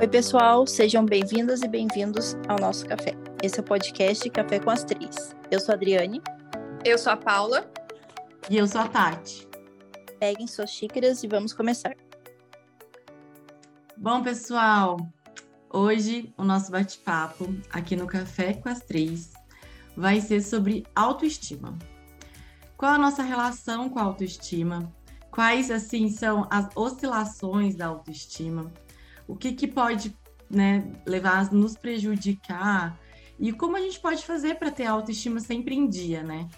Oi, pessoal, sejam bem-vindas e bem-vindos ao nosso café. Esse é o podcast Café com as Três. Eu sou a Adriane. Eu sou a Paula. E eu sou a Tati. Peguem suas xícaras e vamos começar. Bom, pessoal, hoje o nosso bate-papo aqui no Café com as Três vai ser sobre autoestima. Qual a nossa relação com a autoestima? Quais, assim, são as oscilações da autoestima? O que, que pode né, levar a nos prejudicar? E como a gente pode fazer para ter autoestima sempre em dia, né?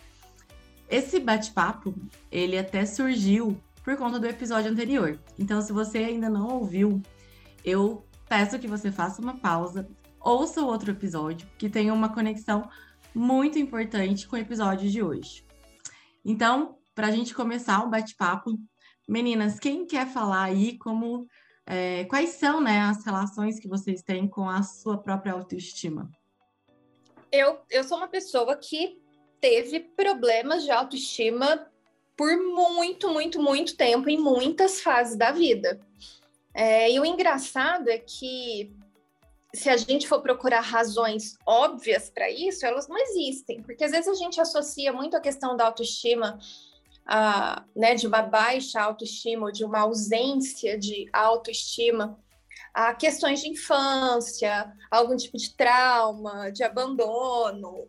Esse bate-papo, ele até surgiu por conta do episódio anterior. Então, se você ainda não ouviu, eu peço que você faça uma pausa, ouça o outro episódio, que tem uma conexão muito importante com o episódio de hoje. Então, para a gente começar o bate-papo, meninas, quem quer falar aí como é, quais são né, as relações que vocês têm com a sua própria autoestima? Eu, eu sou uma pessoa que teve problemas de autoestima por muito, muito, muito tempo, em muitas fases da vida. É, e o engraçado é que se a gente for procurar razões óbvias para isso, elas não existem, porque às vezes a gente associa muito a questão da autoestima, né, de uma baixa autoestima ou de uma ausência de autoestima a questões de infância, algum tipo de trauma, de abandono,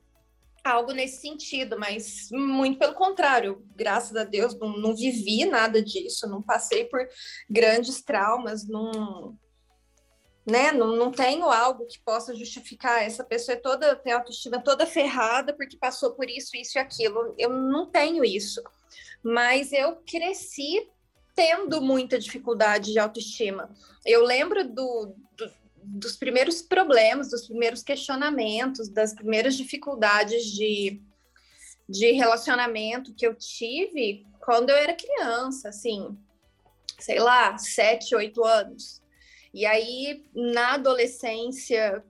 algo nesse sentido, mas muito pelo contrário, graças a Deus não, não vivi nada disso, não passei por grandes traumas, não né? Não, não tenho algo que possa justificar essa pessoa é toda tem autoestima toda ferrada porque passou por isso, isso e aquilo. Eu não tenho isso. Mas eu cresci tendo muita dificuldade de autoestima. Eu lembro do, do, dos primeiros problemas, dos primeiros questionamentos, das primeiras dificuldades de, de relacionamento que eu tive quando eu era criança, assim, sei lá, sete, oito anos. E aí, na adolescência,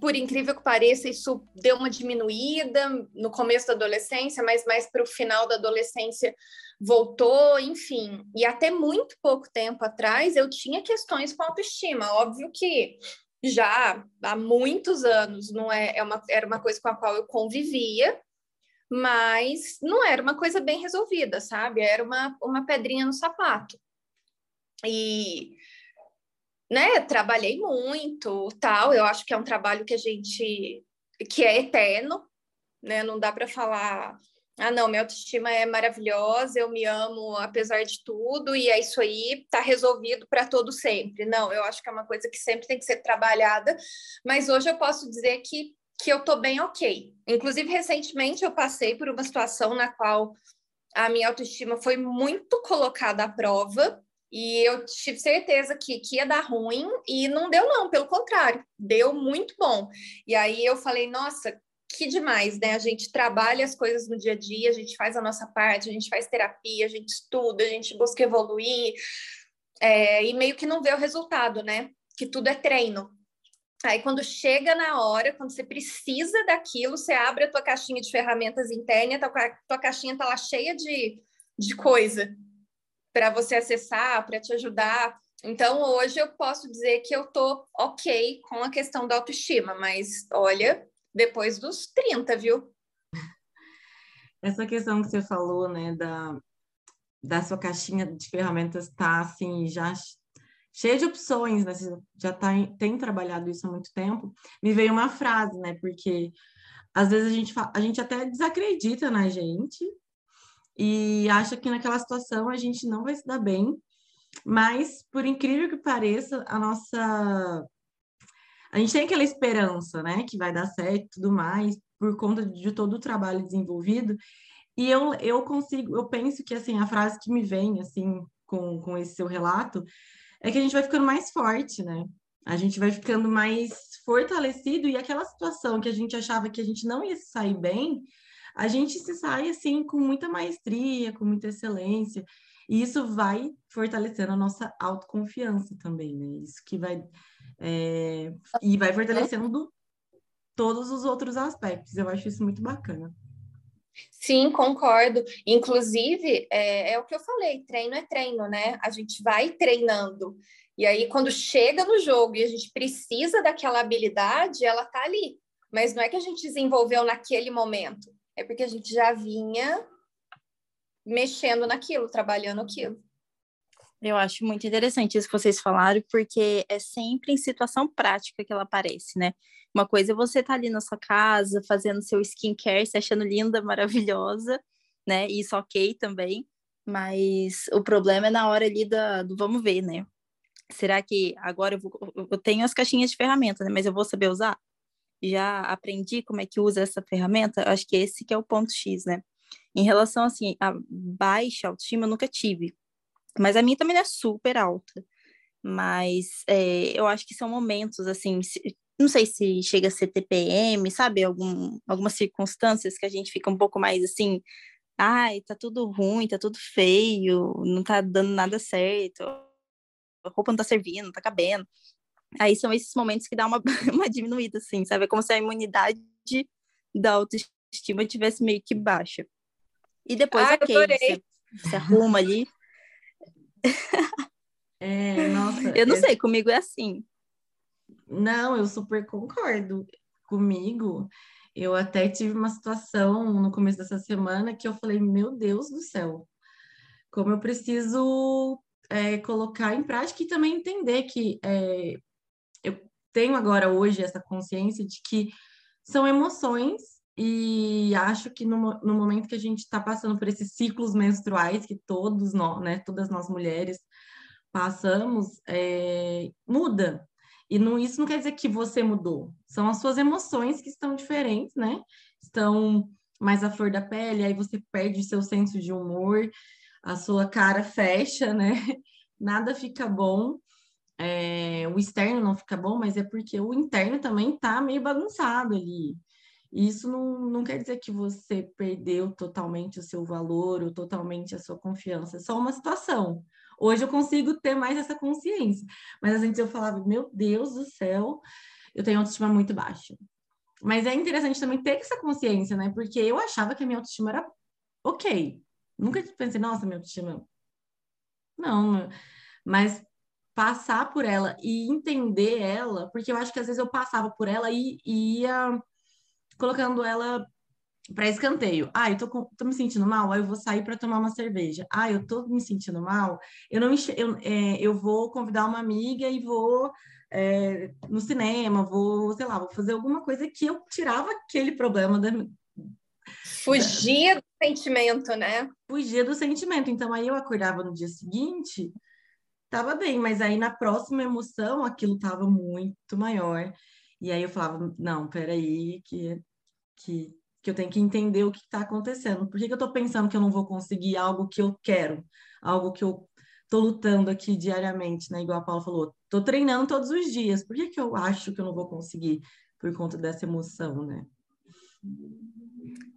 por incrível que pareça, isso deu uma diminuída no começo da adolescência, mas mais para o final da adolescência voltou, enfim. E até muito pouco tempo atrás eu tinha questões com autoestima. Óbvio que já há muitos anos não é, é uma, era uma coisa com a qual eu convivia, mas não era uma coisa bem resolvida, sabe? Era uma, uma pedrinha no sapato. E né, trabalhei muito, tal. Eu acho que é um trabalho que a gente que é eterno, né? Não dá para falar, ah, não, minha autoestima é maravilhosa, eu me amo apesar de tudo e é isso aí, tá resolvido para todo sempre. Não, eu acho que é uma coisa que sempre tem que ser trabalhada, mas hoje eu posso dizer que que eu tô bem ok. Inclusive, recentemente eu passei por uma situação na qual a minha autoestima foi muito colocada à prova e eu tive certeza que, que ia dar ruim e não deu, não, pelo contrário, deu muito bom. E aí eu falei, nossa, que demais, né? A gente trabalha as coisas no dia a dia, a gente faz a nossa parte, a gente faz terapia, a gente estuda, a gente busca evoluir, é, e meio que não vê o resultado, né? Que tudo é treino. Aí, quando chega na hora, quando você precisa daquilo, você abre a tua caixinha de ferramentas interna, a tua, tua caixinha tá lá cheia de, de coisa para você acessar, para te ajudar. Então, hoje eu posso dizer que eu tô ok com a questão da autoestima, mas olha, depois dos 30, viu? Essa questão que você falou, né, da, da sua caixinha de ferramentas tá assim, já cheia de opções, né? Você já tá, tem trabalhado isso há muito tempo. Me veio uma frase, né? Porque às vezes a gente, a gente até desacredita na gente, e acha que naquela situação a gente não vai se dar bem, mas por incrível que pareça, a nossa a gente tem aquela esperança, né, que vai dar certo e tudo mais, por conta de todo o trabalho desenvolvido. E eu, eu consigo, eu penso que assim, a frase que me vem assim com, com esse seu relato é que a gente vai ficando mais forte, né? A gente vai ficando mais fortalecido e aquela situação que a gente achava que a gente não ia sair bem, a gente se sai assim com muita maestria, com muita excelência, e isso vai fortalecendo a nossa autoconfiança também, né? Isso que vai é, e vai fortalecendo do, todos os outros aspectos. Eu acho isso muito bacana. Sim, concordo. Inclusive, é, é, o que eu falei: treino é treino, né? A gente vai treinando. E aí, quando chega no jogo e a gente precisa daquela habilidade, ela tá ali. Mas não é que a gente desenvolveu naquele momento, é porque a gente já vinha mexendo naquilo, trabalhando aquilo. Eu acho muito interessante isso que vocês falaram, porque é sempre em situação prática que ela aparece, né? Uma coisa é você tá ali na sua casa, fazendo seu skincare, se achando linda, maravilhosa, né? Isso ok também, mas o problema é na hora ali da, do vamos ver, né? Será que agora eu, vou, eu tenho as caixinhas de ferramentas, né? Mas eu vou saber usar? Já aprendi como é que usa essa ferramenta? Acho que esse que é o ponto X, né? Em relação, assim, a baixa autoestima, eu nunca tive mas a minha também é super alta. Mas é, eu acho que são momentos, assim, se, não sei se chega a ser TPM, sabe? Algum, algumas circunstâncias que a gente fica um pouco mais assim, ai, tá tudo ruim, tá tudo feio, não tá dando nada certo, a roupa não tá servindo, não tá cabendo. Aí são esses momentos que dá uma, uma diminuída, assim, sabe? É como se a imunidade da autoestima tivesse meio que baixa. E depois, Ai, ok, você, você arruma ali, é, nossa. Eu não é... sei, comigo é assim. Não, eu super concordo. Comigo, eu até tive uma situação no começo dessa semana que eu falei, meu Deus do céu, como eu preciso é, colocar em prática e também entender que é, eu tenho agora hoje essa consciência de que são emoções e acho que no, no momento que a gente está passando por esses ciclos menstruais que todos nós, né, todas nós mulheres passamos, é, muda. E não, isso não quer dizer que você mudou. São as suas emoções que estão diferentes, né? Estão mais à flor da pele, aí você perde seu senso de humor, a sua cara fecha, né? Nada fica bom. É, o externo não fica bom, mas é porque o interno também tá meio bagunçado ali. Isso não, não quer dizer que você perdeu totalmente o seu valor ou totalmente a sua confiança, é só uma situação. Hoje eu consigo ter mais essa consciência, mas antes eu falava, meu Deus do céu, eu tenho autoestima muito baixa. Mas é interessante também ter essa consciência, né? Porque eu achava que a minha autoestima era ok. Nunca pensei, nossa, minha autoestima. Não, mas passar por ela e entender ela, porque eu acho que às vezes eu passava por ela e, e ia colocando ela para escanteio. Ah, eu tô, com, tô, me sentindo mal, aí eu vou sair para tomar uma cerveja. Ah, eu tô me sentindo mal, eu não eu, é, eu vou convidar uma amiga e vou é, no cinema, vou, sei lá, vou fazer alguma coisa que eu tirava aquele problema da. Fugia do sentimento, né? Fugia do sentimento. Então aí eu acordava no dia seguinte, tava bem, mas aí na próxima emoção aquilo tava muito maior. E aí eu falava, não, peraí, que, que, que eu tenho que entender o que está acontecendo. Por que, que eu estou pensando que eu não vou conseguir algo que eu quero? Algo que eu estou lutando aqui diariamente, né? Igual a Paula falou, estou treinando todos os dias. Por que, que eu acho que eu não vou conseguir por conta dessa emoção, né?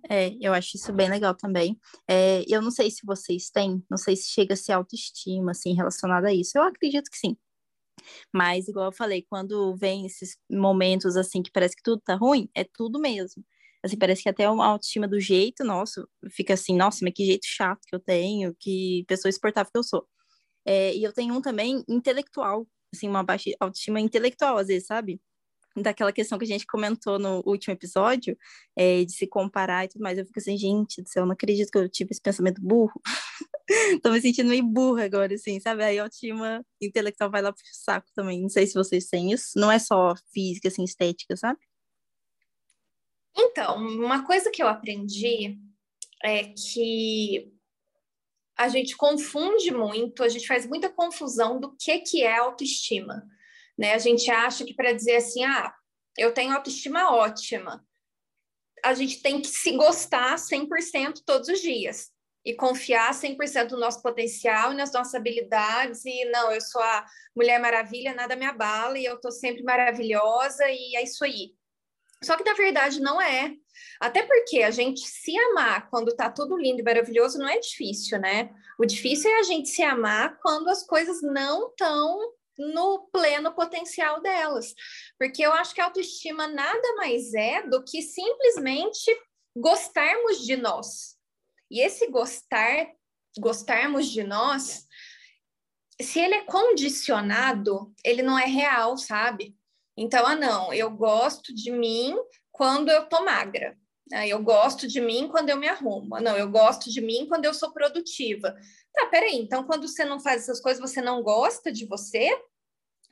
É, eu acho isso bem legal também. É, eu não sei se vocês têm, não sei se chega a ser autoestima, assim, relacionada a isso. Eu acredito que sim. Mas, igual eu falei, quando vem esses momentos assim que parece que tudo tá ruim, é tudo mesmo. Assim, parece que até a autoestima do jeito nosso fica assim, nossa, mas que jeito chato que eu tenho, que pessoa exportável que eu sou. É, e eu tenho um também intelectual, assim, uma baixa autoestima intelectual, às vezes, sabe? Daquela questão que a gente comentou no último episódio, é, de se comparar e tudo mais. Eu fico assim, gente do céu, não acredito que eu tive esse pensamento burro. Tô me sentindo meio burra agora, assim, sabe? Aí a autoestima intelectual vai lá pro saco também. Não sei se vocês têm isso. Não é só física, assim, estética, sabe? Então, uma coisa que eu aprendi é que a gente confunde muito, a gente faz muita confusão do que, que é autoestima. Né? A gente acha que para dizer assim, ah, eu tenho autoestima ótima, a gente tem que se gostar 100% todos os dias e confiar 100% no nosso potencial e nas nossas habilidades e não, eu sou a Mulher Maravilha, nada me abala e eu tô sempre maravilhosa e é isso aí. Só que na verdade não é. Até porque a gente se amar quando tá tudo lindo e maravilhoso não é difícil, né? O difícil é a gente se amar quando as coisas não estão no pleno potencial delas. Porque eu acho que a autoestima nada mais é do que simplesmente gostarmos de nós. E esse gostar, gostarmos de nós, se ele é condicionado, ele não é real, sabe? Então, ah, não, eu gosto de mim quando eu tô magra. Ah, eu gosto de mim quando eu me arrumo. Ah, não, eu gosto de mim quando eu sou produtiva. Tá, peraí, então quando você não faz essas coisas, você não gosta de você?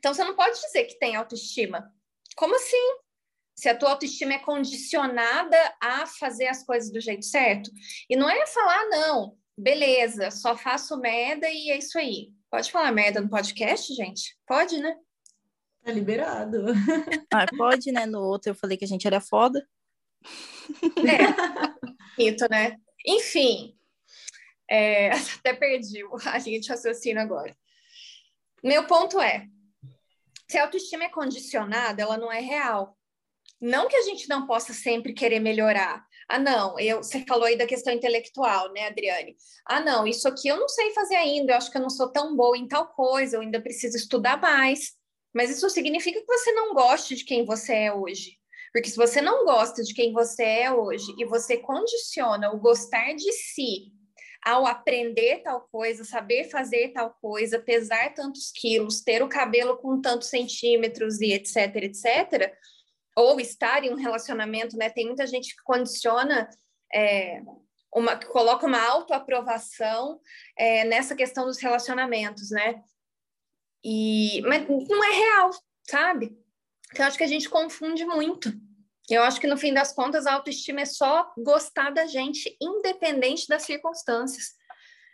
Então você não pode dizer que tem autoestima. Como assim? Se a tua autoestima é condicionada a fazer as coisas do jeito certo. E não é falar, não, beleza, só faço merda e é isso aí. Pode falar merda no podcast, gente? Pode, né? Tá liberado. Ah, pode, né? No outro eu falei que a gente era foda. É, mito, né? Enfim, é, até perdi a linha de raciocínio agora. Meu ponto é, se a autoestima é condicionada, ela não é real. Não que a gente não possa sempre querer melhorar. Ah, não, eu, você falou aí da questão intelectual, né, Adriane? Ah, não, isso aqui eu não sei fazer ainda, eu acho que eu não sou tão boa em tal coisa, eu ainda preciso estudar mais. Mas isso significa que você não goste de quem você é hoje. Porque se você não gosta de quem você é hoje e você condiciona o gostar de si ao aprender tal coisa, saber fazer tal coisa, pesar tantos quilos, ter o cabelo com tantos centímetros e etc, etc, ou estar em um relacionamento, né? Tem muita gente que condiciona é, uma, que coloca uma autoaprovação é, nessa questão dos relacionamentos, né? E, mas não é real, sabe? Então, acho que a gente confunde muito. Eu acho que no fim das contas a autoestima é só gostar da gente, independente das circunstâncias.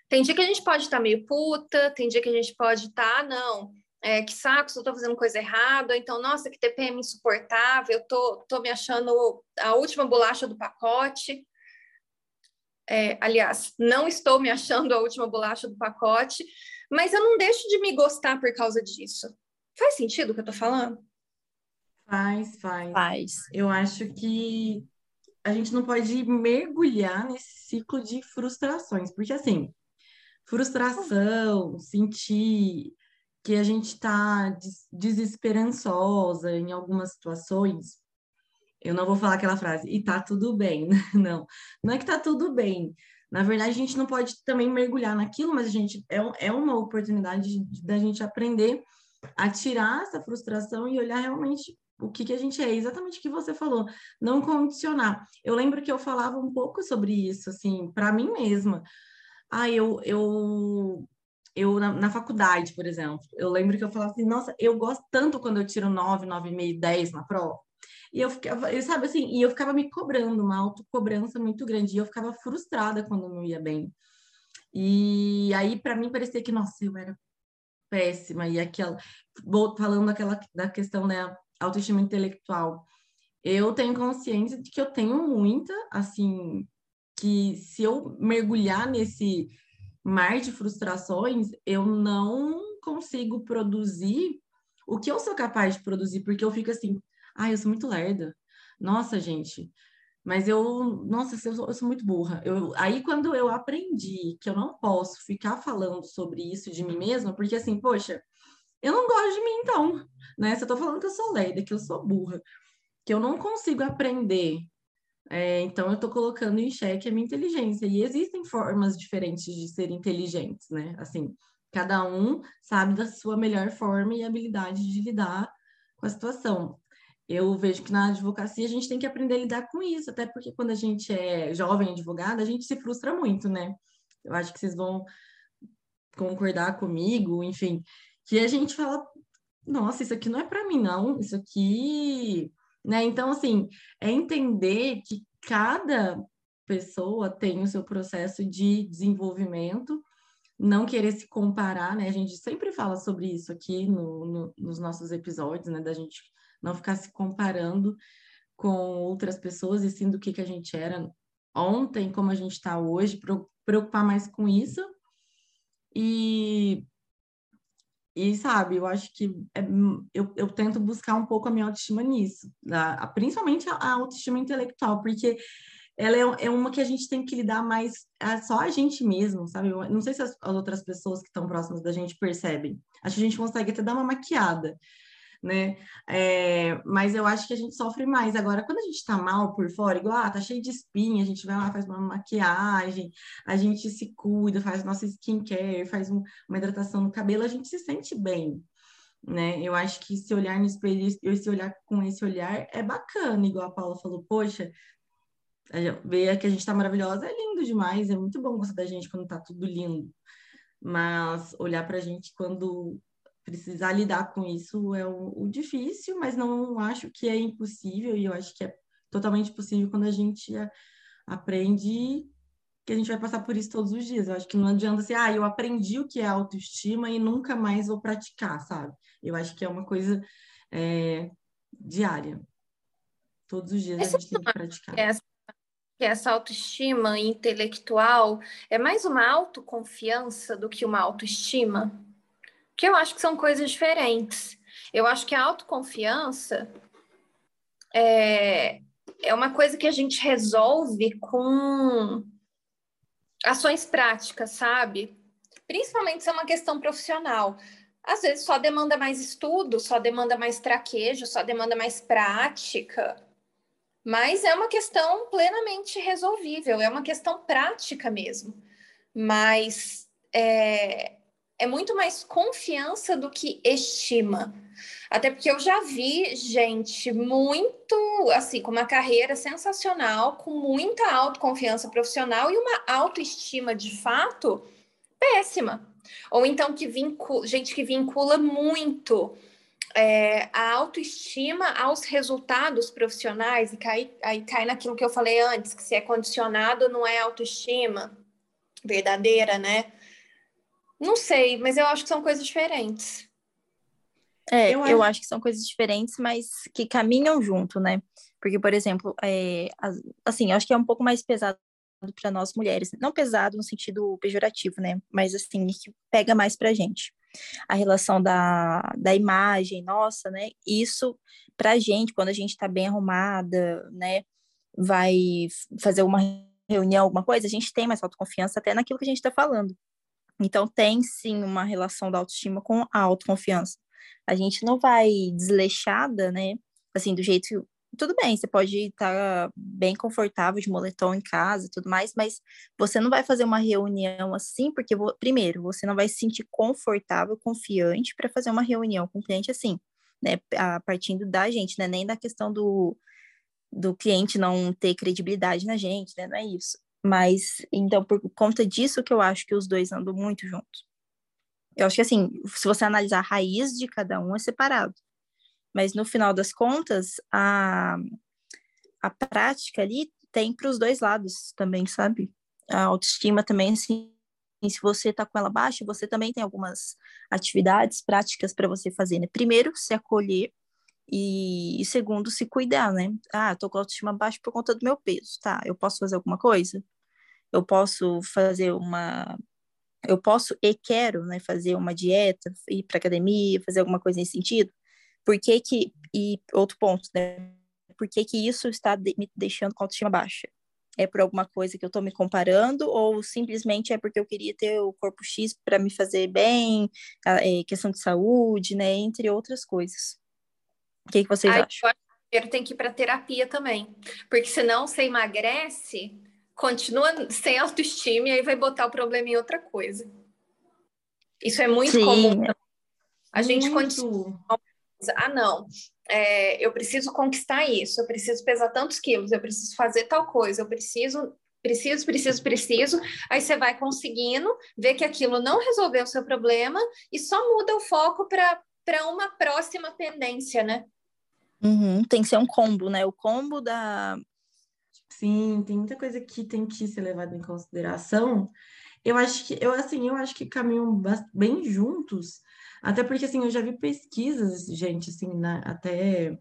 Tem dia que a gente pode estar tá meio puta, tem dia que a gente pode estar, tá, não, é, que saco, se eu fazendo coisa errada, então, nossa, que TPM insuportável, eu tô, tô me achando a última bolacha do pacote. É, aliás, não estou me achando a última bolacha do pacote, mas eu não deixo de me gostar por causa disso. Faz sentido o que eu tô falando? Faz, faz. Faz. Eu acho que a gente não pode mergulhar nesse ciclo de frustrações, porque assim, frustração, sentir que a gente está desesperançosa em algumas situações, eu não vou falar aquela frase, e tá tudo bem. Não, não é que tá tudo bem. Na verdade, a gente não pode também mergulhar naquilo, mas a gente é, é uma oportunidade da gente aprender a tirar essa frustração e olhar realmente o que, que a gente é, exatamente o que você falou, não condicionar. Eu lembro que eu falava um pouco sobre isso, assim, para mim mesma. Ah, eu, eu, eu na, na, faculdade, por exemplo, eu lembro que eu falava assim, nossa, eu gosto tanto quando eu tiro 9, 9,5, 10 na prova. E eu ficava, eu, sabe assim, e eu ficava me cobrando, uma autocobrança muito grande, e eu ficava frustrada quando não ia bem. E aí, para mim, parecia que, nossa, eu era péssima, e aquela, falando aquela, da questão né, autoestima intelectual, eu tenho consciência de que eu tenho muita, assim, que se eu mergulhar nesse mar de frustrações, eu não consigo produzir o que eu sou capaz de produzir, porque eu fico assim, ah, eu sou muito lerda. Nossa, gente, mas eu, nossa, eu sou, eu sou muito burra. Eu, aí quando eu aprendi que eu não posso ficar falando sobre isso de mim mesma, porque assim, poxa, eu não gosto de mim então, né? Se eu tô falando que eu sou lerda, que eu sou burra, que eu não consigo aprender é, então, eu estou colocando em xeque a minha inteligência. E existem formas diferentes de ser inteligentes, né? Assim, cada um sabe da sua melhor forma e habilidade de lidar com a situação. Eu vejo que na advocacia a gente tem que aprender a lidar com isso, até porque quando a gente é jovem advogada, a gente se frustra muito, né? Eu acho que vocês vão concordar comigo, enfim, que a gente fala, nossa, isso aqui não é para mim, não, isso aqui né? Então, assim, é entender que cada pessoa tem o seu processo de desenvolvimento, não querer se comparar, né? A gente sempre fala sobre isso aqui no, no, nos nossos episódios, né? Da gente não ficar se comparando com outras pessoas e sim do que, que a gente era ontem, como a gente está hoje, preocupar mais com isso. E e, sabe, eu acho que é, eu, eu tento buscar um pouco a minha autoestima nisso, principalmente a, a, autoestima intelectual, porque ela é, é, uma que a gente tem que lidar mais é só a gente mesmo, sabe? Eu não sei se as, as outras pessoas que estão próximas da gente percebem. Acho que a gente consegue até dar uma maquiada. Né? É, mas eu acho que a gente sofre mais. Agora, quando a gente tá mal por fora, igual, ah, tá cheio de espinha, a gente vai lá, faz uma maquiagem, a gente se cuida, faz nossa skincare, faz um, uma hidratação no cabelo, a gente se sente bem, né? Eu acho que se olhar no espelho, se olhar com esse olhar é bacana, igual a Paula falou, poxa, ver que a gente tá maravilhosa é lindo demais, é muito bom gostar da gente quando tá tudo lindo. Mas olhar pra gente quando precisar lidar com isso é o, o, difícil, mas não acho que é impossível, e eu acho que é totalmente possível quando a gente a, aprende que a gente vai passar por isso todos os dias. Eu acho que não adianta assim, ah, eu aprendi o que é autoestima e nunca mais vou praticar, sabe? Eu acho que é uma coisa é, diária. Todos os dias a gente tem que praticar. Essa, essa autoestima intelectual é mais uma autoconfiança do que uma autoestima? Que eu acho que são coisas diferentes. Eu acho que a autoconfiança é, é uma coisa que a gente resolve com ações práticas, sabe? Principalmente se é uma questão profissional. Às vezes só demanda mais estudo, só demanda mais traquejo, só demanda mais prática. Mas é uma questão plenamente resolvível, é uma questão prática mesmo. Mas é, é muito mais confiança do que estima. Até porque eu já vi gente muito, assim, com uma carreira sensacional, com muita autoconfiança profissional e uma autoestima de fato péssima. Ou então que vincula, gente que vincula muito é, a autoestima aos resultados profissionais, e cai, aí cai naquilo que eu falei antes, que se é condicionado não é autoestima verdadeira, né? Não sei, mas eu acho que são coisas diferentes. É, eu, eu acho... acho que são coisas diferentes, mas que caminham junto, né? Porque, por exemplo, é, assim, eu acho que é um pouco mais pesado para nós mulheres. Não pesado no sentido pejorativo, né? Mas, assim, que pega mais pra gente. A relação da, da imagem, nossa, né? Isso, pra gente, quando a gente tá bem arrumada, né? Vai fazer uma reunião, alguma coisa, a gente tem mais autoconfiança até naquilo que a gente tá falando. Então, tem sim uma relação da autoestima com a autoconfiança. A gente não vai desleixada, né? Assim, do jeito. Que... Tudo bem, você pode estar tá bem confortável de moletom em casa e tudo mais, mas você não vai fazer uma reunião assim, porque, primeiro, você não vai se sentir confortável, confiante para fazer uma reunião com o cliente assim, né? A partindo da gente, né? Nem da questão do, do cliente não ter credibilidade na gente, né? Não é isso. Mas, então, por conta disso que eu acho que os dois andam muito juntos. Eu acho que, assim, se você analisar a raiz de cada um, é separado. Mas, no final das contas, a, a prática ali tem para os dois lados também, sabe? A autoestima também, assim, se você tá com ela baixa, você também tem algumas atividades práticas para você fazer, né? Primeiro, se acolher e, e, segundo, se cuidar, né? Ah, tô com a autoestima baixa por conta do meu peso, tá? Eu posso fazer alguma coisa? Eu posso fazer uma. Eu posso e quero, né? Fazer uma dieta, ir para academia, fazer alguma coisa nesse sentido? Por que que. E outro ponto, né? Por que que isso está de, me deixando com a autoestima baixa? É por alguma coisa que eu estou me comparando ou simplesmente é porque eu queria ter o corpo X para me fazer bem, é, questão de saúde, né? Entre outras coisas. O que, que vocês Ai, acham? Eu tem que ir para terapia também, porque senão você emagrece, continua sem autoestima e aí vai botar o problema em outra coisa. Isso é muito Sim. comum. A gente continua. Ah, não. É, eu preciso conquistar isso, eu preciso pesar tantos quilos, eu preciso fazer tal coisa, eu preciso, preciso, preciso, preciso. Aí você vai conseguindo, vê que aquilo não resolveu o seu problema e só muda o foco para uma próxima pendência, né? Uhum, tem que ser um combo, né? O combo da. Sim, tem muita coisa que tem que ser levada em consideração. Eu acho que, eu assim, eu acho que caminham bem juntos, até porque assim, eu já vi pesquisas, gente, assim, na, até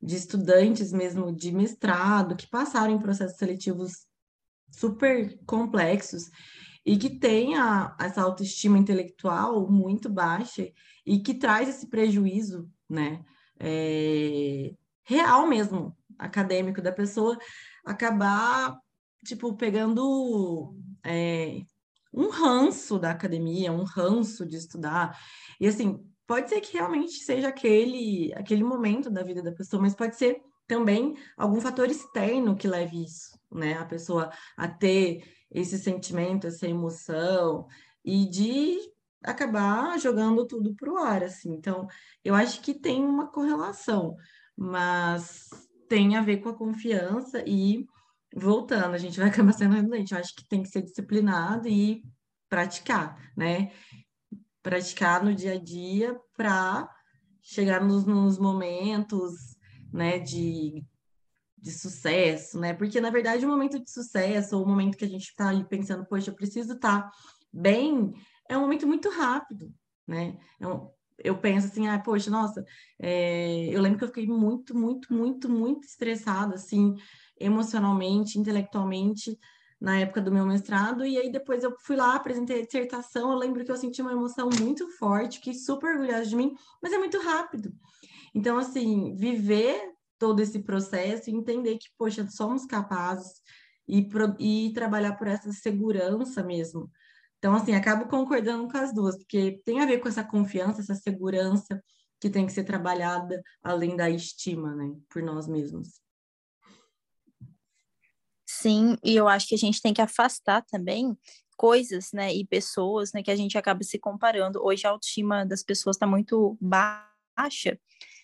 de estudantes mesmo de mestrado que passaram em processos seletivos super complexos e que tem essa autoestima intelectual muito baixa e que traz esse prejuízo, né? é, real mesmo, acadêmico da pessoa, acabar, tipo, pegando é, um ranço da academia, um ranço de estudar. E assim, pode ser que realmente seja aquele, aquele momento da vida da pessoa, mas pode ser também algum fator externo que leve isso, né? A pessoa a ter esse sentimento, essa emoção, e de acabar jogando tudo para o ar, assim. Então, eu acho que tem uma correlação, mas tem a ver com a confiança e voltando, a gente vai acabar sendo redundante. Eu acho que tem que ser disciplinado e praticar, né? Praticar no dia a dia para chegar nos, nos momentos, né, de, de sucesso, né? Porque, na verdade, o momento de sucesso, ou o momento que a gente está ali pensando, poxa, eu preciso estar tá bem, é um momento muito rápido, né? Eu, eu penso assim, ah, poxa, nossa, é... eu lembro que eu fiquei muito, muito, muito, muito estressada, assim, emocionalmente, intelectualmente, na época do meu mestrado, e aí depois eu fui lá, apresentei a dissertação, eu lembro que eu senti uma emoção muito forte, fiquei super orgulhosa de mim, mas é muito rápido. Então, assim, viver todo esse processo e entender que, poxa, somos capazes e, e trabalhar por essa segurança mesmo. Então, assim, acabo concordando com as duas, porque tem a ver com essa confiança, essa segurança que tem que ser trabalhada além da estima, né, por nós mesmos. Sim, e eu acho que a gente tem que afastar também coisas, né, e pessoas, né, que a gente acaba se comparando. Hoje a autoestima das pessoas está muito baixa,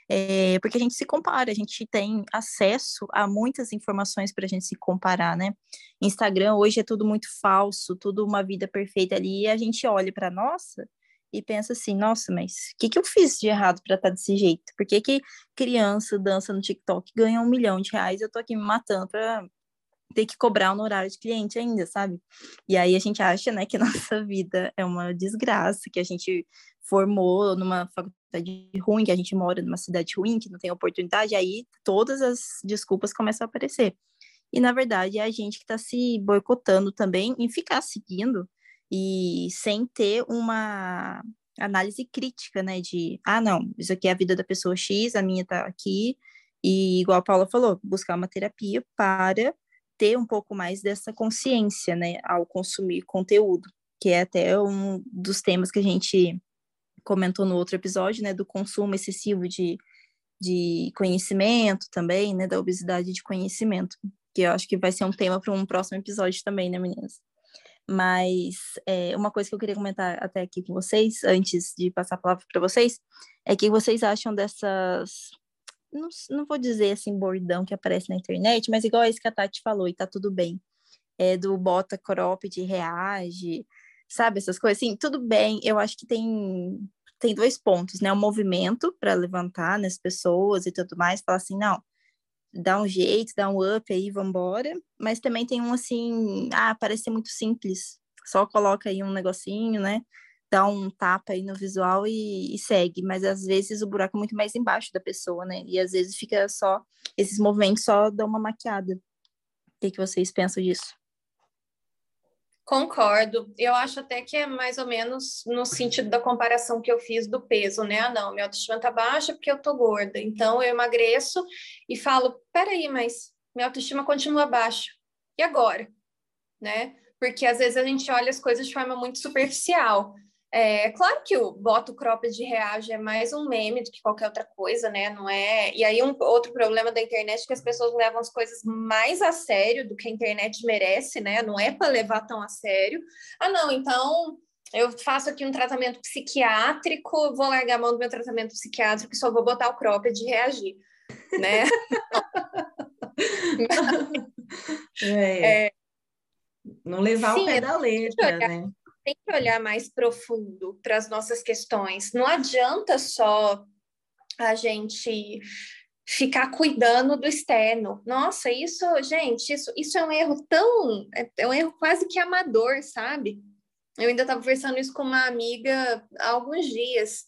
é, porque a gente se compara, a gente tem acesso a muitas informações para a gente se comparar, né? Instagram hoje é tudo muito falso, tudo uma vida perfeita ali, e a gente olha para nossa e pensa assim, nossa, mas o que, que eu fiz de errado para estar tá desse jeito? Por que, que criança dança no TikTok ganha um milhão de reais eu tô aqui me matando para ter que cobrar no horário de cliente ainda, sabe? E aí a gente acha, né, que nossa vida é uma desgraça, que a gente formou numa faculdade ruim, que a gente mora numa cidade ruim, que não tem oportunidade, aí todas as desculpas começam a aparecer. E na verdade é a gente que está se boicotando também em ficar seguindo e sem ter uma análise crítica, né, de, ah, não, isso aqui é a vida da pessoa X, a minha tá aqui, e igual a Paula falou, buscar uma terapia para ter um pouco mais dessa consciência, né, ao consumir conteúdo, que é até um dos temas que a gente comentou no outro episódio, né, do consumo excessivo de, de conhecimento também, né, da obesidade de conhecimento, que eu acho que vai ser um tema para um próximo episódio também, né, meninas? Mas é, uma coisa que eu queria comentar até aqui com vocês, antes de passar a palavra para vocês, é que vocês acham dessas não, não vou dizer assim, bordão que aparece na internet, mas igual esse que a Tati falou, e tá tudo bem. É do bota cropped, reage, sabe, essas coisas, assim, tudo bem, eu acho que tem, tem dois pontos, né, o movimento para levantar nas pessoas e tudo mais, falar assim, não, dá um jeito, dá um up aí, vambora, mas também tem um assim, ah, parece ser muito simples, só coloca aí um negocinho, né, dá um tapa aí no visual e, e, segue, mas às vezes o buraco é muito mais embaixo da pessoa, né? E às vezes fica só, esses movimentos só dão uma maquiada. O que, que vocês pensam disso? Concordo. Eu acho até que é mais ou menos no sentido da comparação que eu fiz do peso, né? Ah, não, minha autoestima tá baixa porque eu tô gorda. Então eu emagreço e falo, peraí, mas minha autoestima continua baixa. E agora? Né? Porque às vezes a gente olha as coisas de forma muito superficial. É claro que o bota o cropped reage é mais um meme do que qualquer outra coisa, né? Não é. E aí um outro problema da internet é que as pessoas levam as coisas mais a sério do que a internet merece, né? Não é para levar tão a sério. Ah, não, então eu faço aqui um tratamento psiquiátrico, vou largar a mão do meu tratamento psiquiátrico e só vou botar o cropped e reagir, né? é. É... Não levar Sim, o pé da letra, né? Tem que olhar mais profundo para as nossas questões. Não adianta só a gente ficar cuidando do externo. Nossa, isso, gente, isso, isso é um erro tão. É, um erro quase que amador, sabe? Eu ainda estava conversando isso com uma amiga há alguns dias.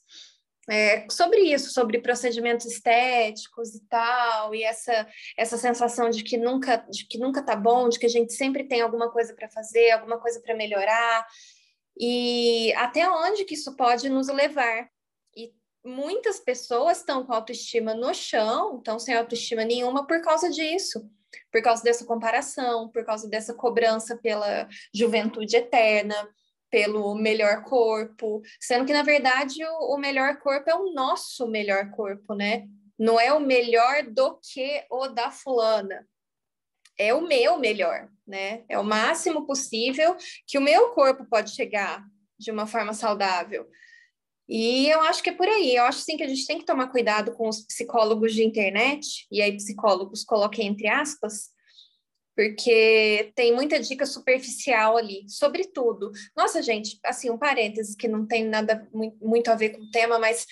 É, sobre isso, sobre procedimentos estéticos e tal, e essa, essa sensação de que nunca de que nunca tá bom, de que a gente sempre tem alguma coisa para fazer, alguma coisa para melhorar, e até onde que isso pode nos levar. E muitas pessoas estão com autoestima no chão, estão sem autoestima nenhuma por causa disso, por causa dessa comparação, por causa dessa cobrança pela juventude eterna, pelo melhor corpo, sendo que na verdade o, o melhor corpo é o nosso melhor corpo, né? Não é o melhor do que o da fulana. É o meu melhor, né? É o máximo possível que o meu corpo pode chegar de uma forma saudável. E eu acho que é por aí. Eu acho sim que a gente tem que tomar cuidado com os psicólogos de internet, e aí psicólogos coloquei entre aspas, porque tem muita dica superficial ali, sobre tudo. Nossa, gente, assim, um parênteses que não tem nada muito a ver com o tema, mas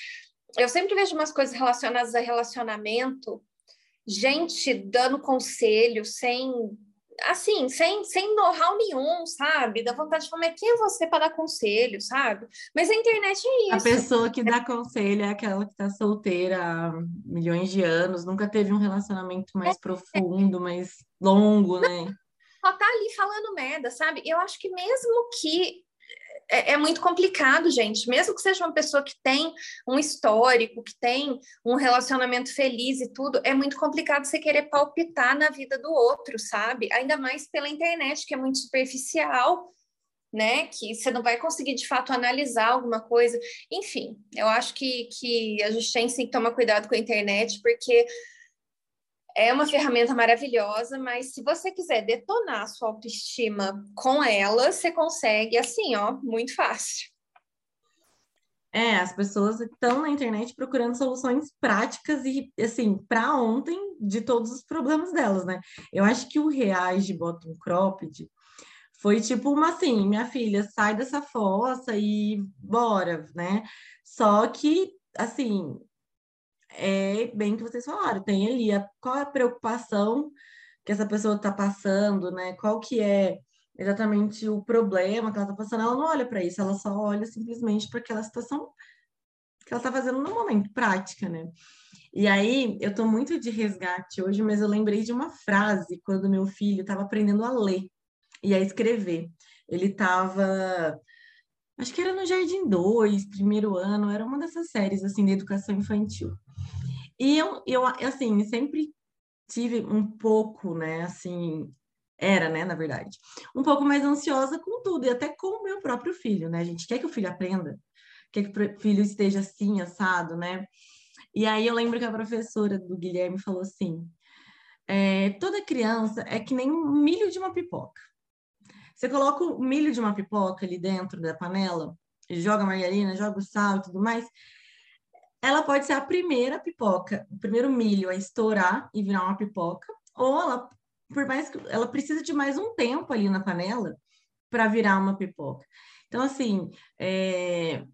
eu sempre vejo umas coisas relacionadas a relacionamento, gente dando conselho sem assim, sem, sem know-how nenhum, sabe? Dá vontade de falar, mas quem é você para dar conselho, sabe? Mas a internet é isso. A pessoa que dá conselho é aquela que está solteira há milhões de anos, nunca teve um relacionamento mais é. profundo, mais longo, né? Só tá ali falando merda, sabe? Eu acho que mesmo que é, é, muito complicado, gente. Mesmo que seja uma pessoa que tem um histórico, que tem um relacionamento feliz e tudo, é muito complicado você querer palpitar na vida do outro, sabe? Ainda mais pela internet, que é muito superficial, né? Que você não vai conseguir de fato analisar alguma coisa. Enfim, eu acho que, que a gente tem que tomar cuidado com a internet, porque é uma ferramenta maravilhosa, mas se você quiser detonar a sua autoestima com ela, você consegue assim, ó, muito fácil. É, as pessoas estão na internet procurando soluções práticas e, assim, para ontem de todos os problemas delas, né? Eu acho que o Reage Bottom Cropped foi tipo uma assim, minha filha, sai dessa fossa e bora, né? Só que, assim, é bem que vocês falaram, tem ali a, qual é a preocupação que essa pessoa está passando, né? Qual que é exatamente o problema que ela está passando, ela não olha para isso, ela só olha simplesmente para aquela situação que ela está fazendo no momento, prática, né? E aí, eu estou muito de resgate hoje, mas eu lembrei de uma frase quando meu filho estava aprendendo a ler e a escrever. Ele estava acho que era no Jardim 2, primeiro ano, era uma dessas séries assim de educação infantil. E eu, eu assim, sempre tive um pouco, né, assim, era, né, na verdade, um pouco mais ansiosa com tudo, e até com o meu próprio filho, né? A gente quer que o filho aprenda, quer que o filho esteja assim, assado, né? E aí eu lembro que a professora do Guilherme falou assim: é, toda criança é que nem um milho de uma pipoca. Você coloca o milho de uma pipoca ali dentro da panela, joga margarina, joga o sal e tudo mais, ela pode ser a primeira pipoca, o primeiro milho a estourar e virar uma pipoca, ou ela, por mais que ela precisa de mais um tempo ali na panela para virar uma pipoca. Então, assim, é...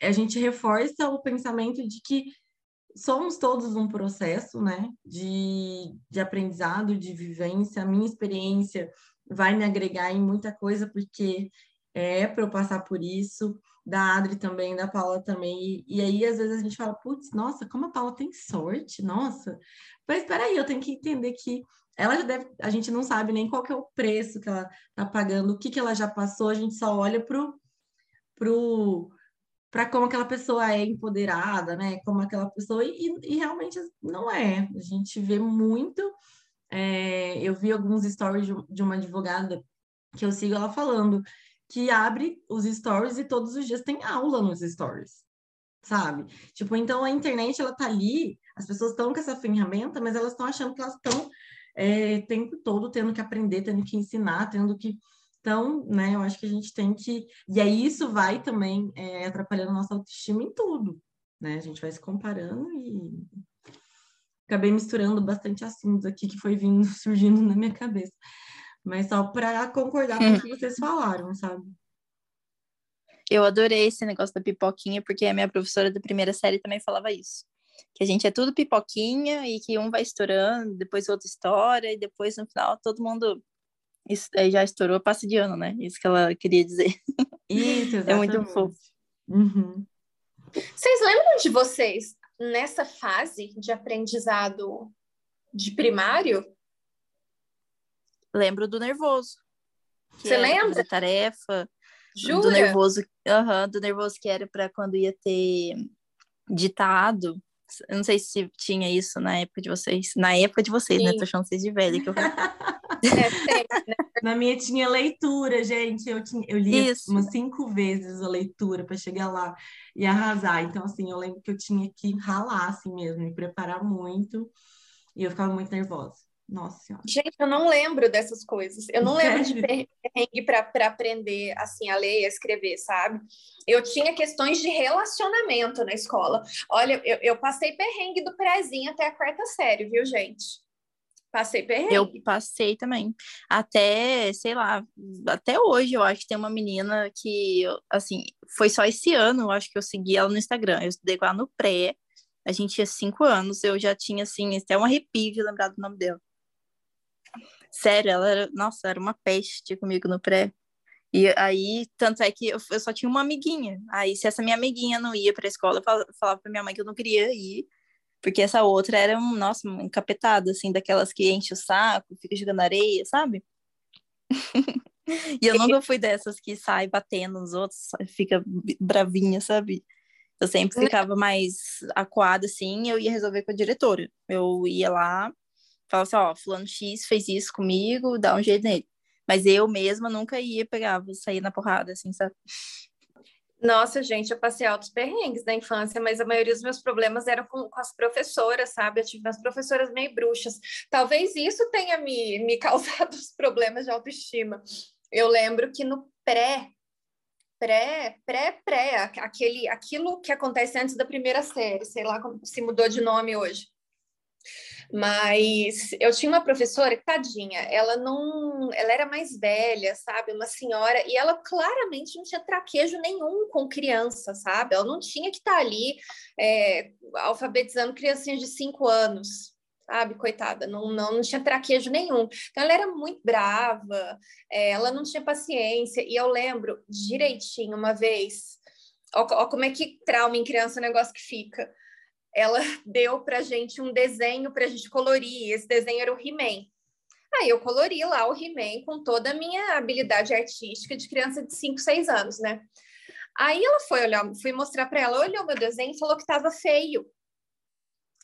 a gente reforça o pensamento de que somos todos um processo, né, de, de aprendizado, de vivência. A minha experiência vai me agregar em muita coisa, porque é para eu passar por isso, da Adri também, da Paula também. E, e, aí, às vezes, a gente fala, putz, nossa, como a Paula tem sorte, nossa. Mas espera aí, eu tenho que entender que ela já deve, a gente não sabe nem qual que é o preço que ela está pagando, o que, que ela já passou, a gente só olha pro, pro para como aquela pessoa é empoderada, né? Como aquela pessoa, e, e realmente não é. A gente vê muito. É, eu vi alguns stories de, uma advogada que eu sigo ela falando que abre os stories e todos os dias tem aula nos stories, sabe? Tipo, então a internet ela tá ali, as pessoas estão com essa ferramenta, mas elas estão achando que elas estão é, o tempo todo tendo que aprender, tendo que ensinar, tendo que então, né, eu acho que a gente tem que. E aí isso vai também é, atrapalhando nossa autoestima em tudo, né? A gente vai se comparando e acabei misturando bastante assuntos aqui que foi vindo, surgindo na minha cabeça mas só para concordar com o que vocês falaram, sabe? Eu adorei esse negócio da pipoquinha, porque a minha professora da primeira série também falava isso. Que a gente é tudo pipoquinha e que um vai estourando, depois o outro estoura, e depois no final todo mundo já estourou, passa de ano, né? Isso que ela queria dizer. Isso, exatamente. É muito fofo. Uhum. Vocês lembram de vocês nessa fase de aprendizado de primário? Lembro do nervoso. Você lembra? tarefa. Jura? Do nervoso, uhum, do nervoso que era para quando ia ter ditado. Eu não sei se tinha isso na época de vocês. Na época de vocês, né? Sim. né? Tô achando vocês de velha. Que eu... é, tem, né? na minha tinha leitura, gente. Eu, tinha, eu Isso. umas cinco vezes a leitura para chegar lá e arrasar. Então, assim, eu lembro que eu tinha que ralar assim mesmo, me preparar muito. E eu ficava muito nervosa. Nossa senhora. Gente, eu não lembro dessas coisas. Eu não lembro de perrengue para aprender assim a ler e a escrever, sabe? Eu tinha questões de relacionamento na escola. Olha, eu, eu passei perrengue do prézinho até a quarta série, viu, gente? Passei perrengue. Eu passei também. Até, sei lá, até hoje eu acho que tem uma menina que, assim, foi só esse ano, eu acho que eu segui ela no Instagram. Eu estudei com ela no pré. A gente tinha cinco anos, eu já tinha, assim, até um arrepio de lembrar do nome dela. Sério, ela era, nossa, era uma peste comigo no pré. E aí, tanto é que eu, eu só tinha uma amiguinha. Aí, se essa minha amiguinha não ia pra escola, eu falava, pra minha mãe que eu não queria ir, porque essa outra era, um, nossa, uma encapetada, assim, daquelas que enche o saco, fica jogando areia, sabe? e eu nunca fui dessas que sai batendo nos outros, fica bravinha, sabe? Eu sempre ficava mais acuada, assim, eu ia resolver com a diretora. Eu ia lá, Fala assim, ó, fulano X fez isso comigo, dá um jeito nele. Mas eu mesma nunca ia pegar, sair na porrada, assim, sabe? Nossa, gente, eu passei altos perrengues na infância, mas a maioria dos meus problemas eram com, com, as professoras, sabe? Eu tive umas professoras meio bruxas. Talvez isso tenha me, me causado os problemas de autoestima. Eu lembro que no pré, pré, pré, pré, aquele, aquilo que acontece antes da primeira série, sei lá como se mudou de nome hoje. Mas eu tinha uma professora, tadinha, ela não, ela era mais velha, sabe, uma senhora, e ela claramente não tinha traquejo nenhum com criança, sabe? Ela não tinha que estar tá ali é, alfabetizando criancinhas de cinco anos, sabe, coitada, não, não, não tinha traquejo nenhum. Então, ela era muito brava, é, ela não tinha paciência, e eu lembro direitinho uma vez, ó, ó como é que trauma em criança é um negócio que fica ela deu para gente um desenho para a gente colorir. Esse desenho era o He-Man. Aí eu colori lá o He-Man com toda a minha habilidade artística de criança de 5, 6 anos, né? Aí ela foi olhar, fui mostrar para ela, olhou meu desenho e falou que estava feio.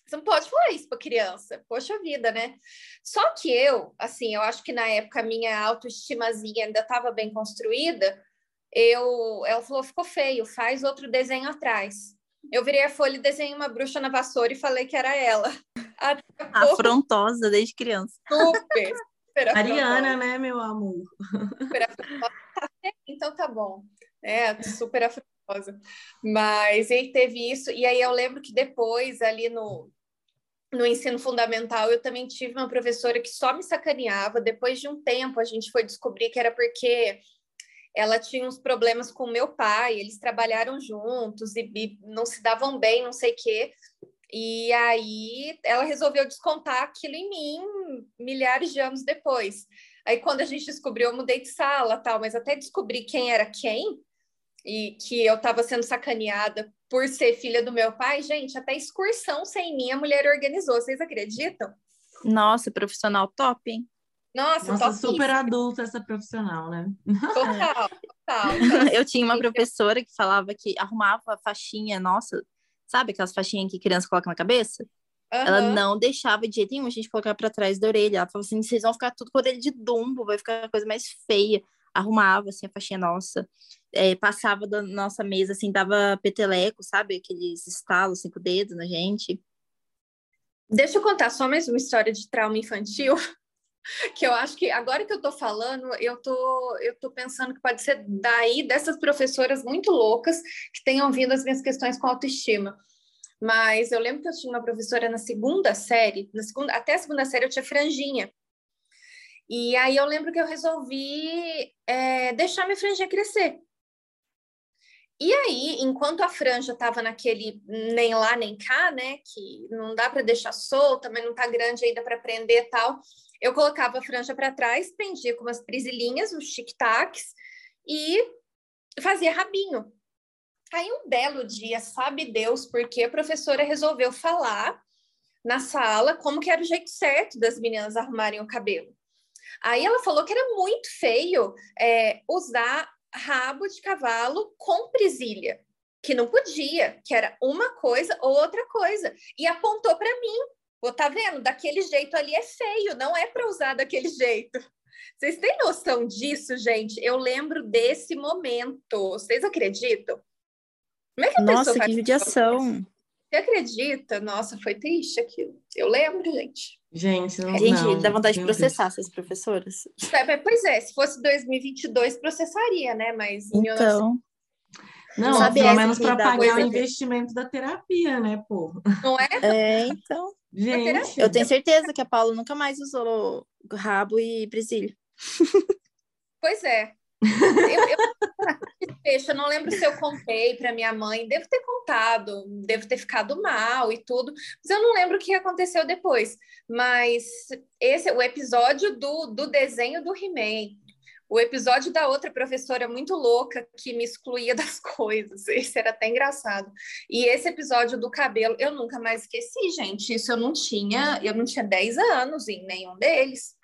Você não pode falar isso para criança. Poxa vida, né? Só que eu, assim, eu acho que na época a minha autoestimazinha ainda estava bem construída. Eu, ela falou, ficou feio, faz outro desenho atrás. Eu virei a folha e desenhei uma bruxa na vassoura e falei que era ela. Afrontosa desde criança. Super, super Ariana, né, meu amor? Super afrontosa. Tá então tá bom. É, super afrontosa. Mas ele teve isso, e aí eu lembro que depois, ali no, no ensino fundamental, eu também tive uma professora que só me sacaneava. Depois de um tempo, a gente foi descobrir que era porque ela tinha uns problemas com meu pai, eles trabalharam juntos e, e não se davam bem, não sei o quê. E aí ela resolveu descontar aquilo em mim milhares de anos depois. Aí quando a gente descobriu, eu mudei de sala, tal, mas até descobrir quem era quem e que eu estava sendo sacaneada por ser filha do meu pai, gente, até excursão sem mim a mulher organizou, vocês acreditam? Nossa, profissional top, hein? Nossa, Nossa super adulta essa profissional, né? Total, total. eu tinha uma professora que falava que arrumava faixinha, nossa, sabe aquelas faixinhas que criança coloca na cabeça? Uhum. Ela não deixava de jeito nenhum a gente colocar para trás da orelha. Ela falava assim: vocês vão ficar tudo com a orelha de dumbo, vai ficar a coisa mais feia. Arrumava assim a faixinha nossa, é, passava da nossa mesa assim, dava peteleco, sabe? Aqueles estalos assim com o dedo na gente. Deixa eu contar só mais uma história de trauma infantil. que eu acho que agora que eu estou falando, eu tô, eu tô pensando que pode ser daí dessas professoras muito loucas que tenham vindo as minhas questões com autoestima. Mas eu lembro que eu tinha uma professora na segunda série, na segunda, até a segunda série eu tinha franjinha. E aí eu lembro que eu resolvi é, deixar minha franjinha crescer. E aí, enquanto a franja estava naquele nem lá nem cá, né, que não dá para deixar solta, mas não está grande ainda para prender tal, eu colocava a franja para trás, prendia com umas prisilinhas, os tic-tacs, e fazia rabinho. Aí um belo dia, sabe Deus, porque a professora resolveu falar na sala como que era o jeito certo das meninas arrumarem o cabelo. Aí ela falou que era muito feio é, usar rabo de cavalo com presilha, que não podia, que era uma coisa ou outra coisa, e apontou para mim Pô, tá vendo? Daquele jeito ali é feio, não é para usar daquele jeito. Vocês têm noção disso, gente? Eu lembro desse momento. Vocês acreditam? Como é que a Nossa, que judiação. Você acredita? Nossa, foi triste aquilo. Eu lembro, gente. Gente, não, gente, não, dá vontade de processar essas professoras. É, pois é, se fosse 2022, processaria, né? Mas então. Não, Sabe pelo menos para pagar o investimento da terapia, né, pô? Não é? É, então. Gente. Eu tenho certeza que a Paula nunca mais usou rabo e presilho. Pois é. Eu, eu, eu não lembro se eu contei para minha mãe, devo ter contado, devo ter ficado mal e tudo, mas eu não lembro o que aconteceu depois. Mas esse o episódio do, do desenho do He-Man, o episódio da outra professora muito louca que me excluía das coisas, esse era até engraçado. E esse episódio do cabelo, eu nunca mais esqueci, gente. Isso eu não tinha, eu não tinha 10 anos em nenhum deles.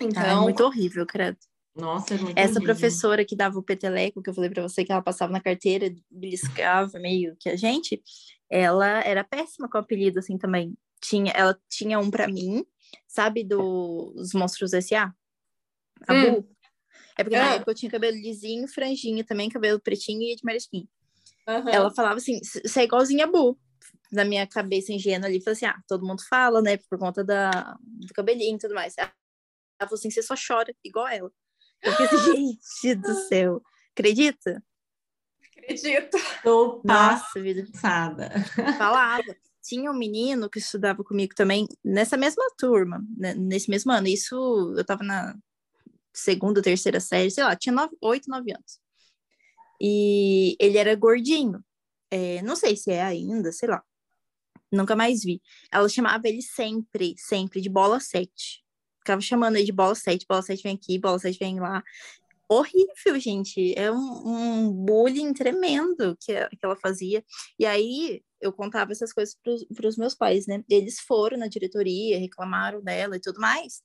Então, Ai, muito horrível, credo. Nossa, é muito Essa horrível. professora que dava o peteleco, que eu falei para você que ela passava na carteira, beliscava meio que a gente, ela era péssima com o apelido assim também. Tinha, ela tinha um para mim, sabe dos Monstros S.A. A hum. Bu. É porque na época eu tinha cabelo lisinho, franjinha também, cabelo pretinho e de marisquinho. Uhum. Ela falava assim, você é igualzinha a Bu. Na minha cabeça ingênua ali, falou assim, ah, todo mundo fala, né, por conta da, do cabelinho e tudo mais. Ela falou assim, você só chora, igual ela. Eu fiquei assim, gente do céu. Acredita? Acredito. Tô Nossa, vida. passada. Falava. Tinha um menino que estudava comigo também nessa mesma turma, né, nesse mesmo ano. Isso eu tava na segunda, terceira série, sei lá, tinha nove, oito, nove anos. E ele era gordinho. É, não sei se é ainda, sei lá. Nunca mais vi. Ela chamava ele sempre, sempre de bola sete ficava chamando aí de bola 7, bola 7 vem aqui, bola 7 vem lá. Horrível, gente. É um, um bullying tremendo que, que ela fazia. E aí eu contava essas coisas para os meus pais, né? Eles foram na diretoria, reclamaram dela e tudo mais.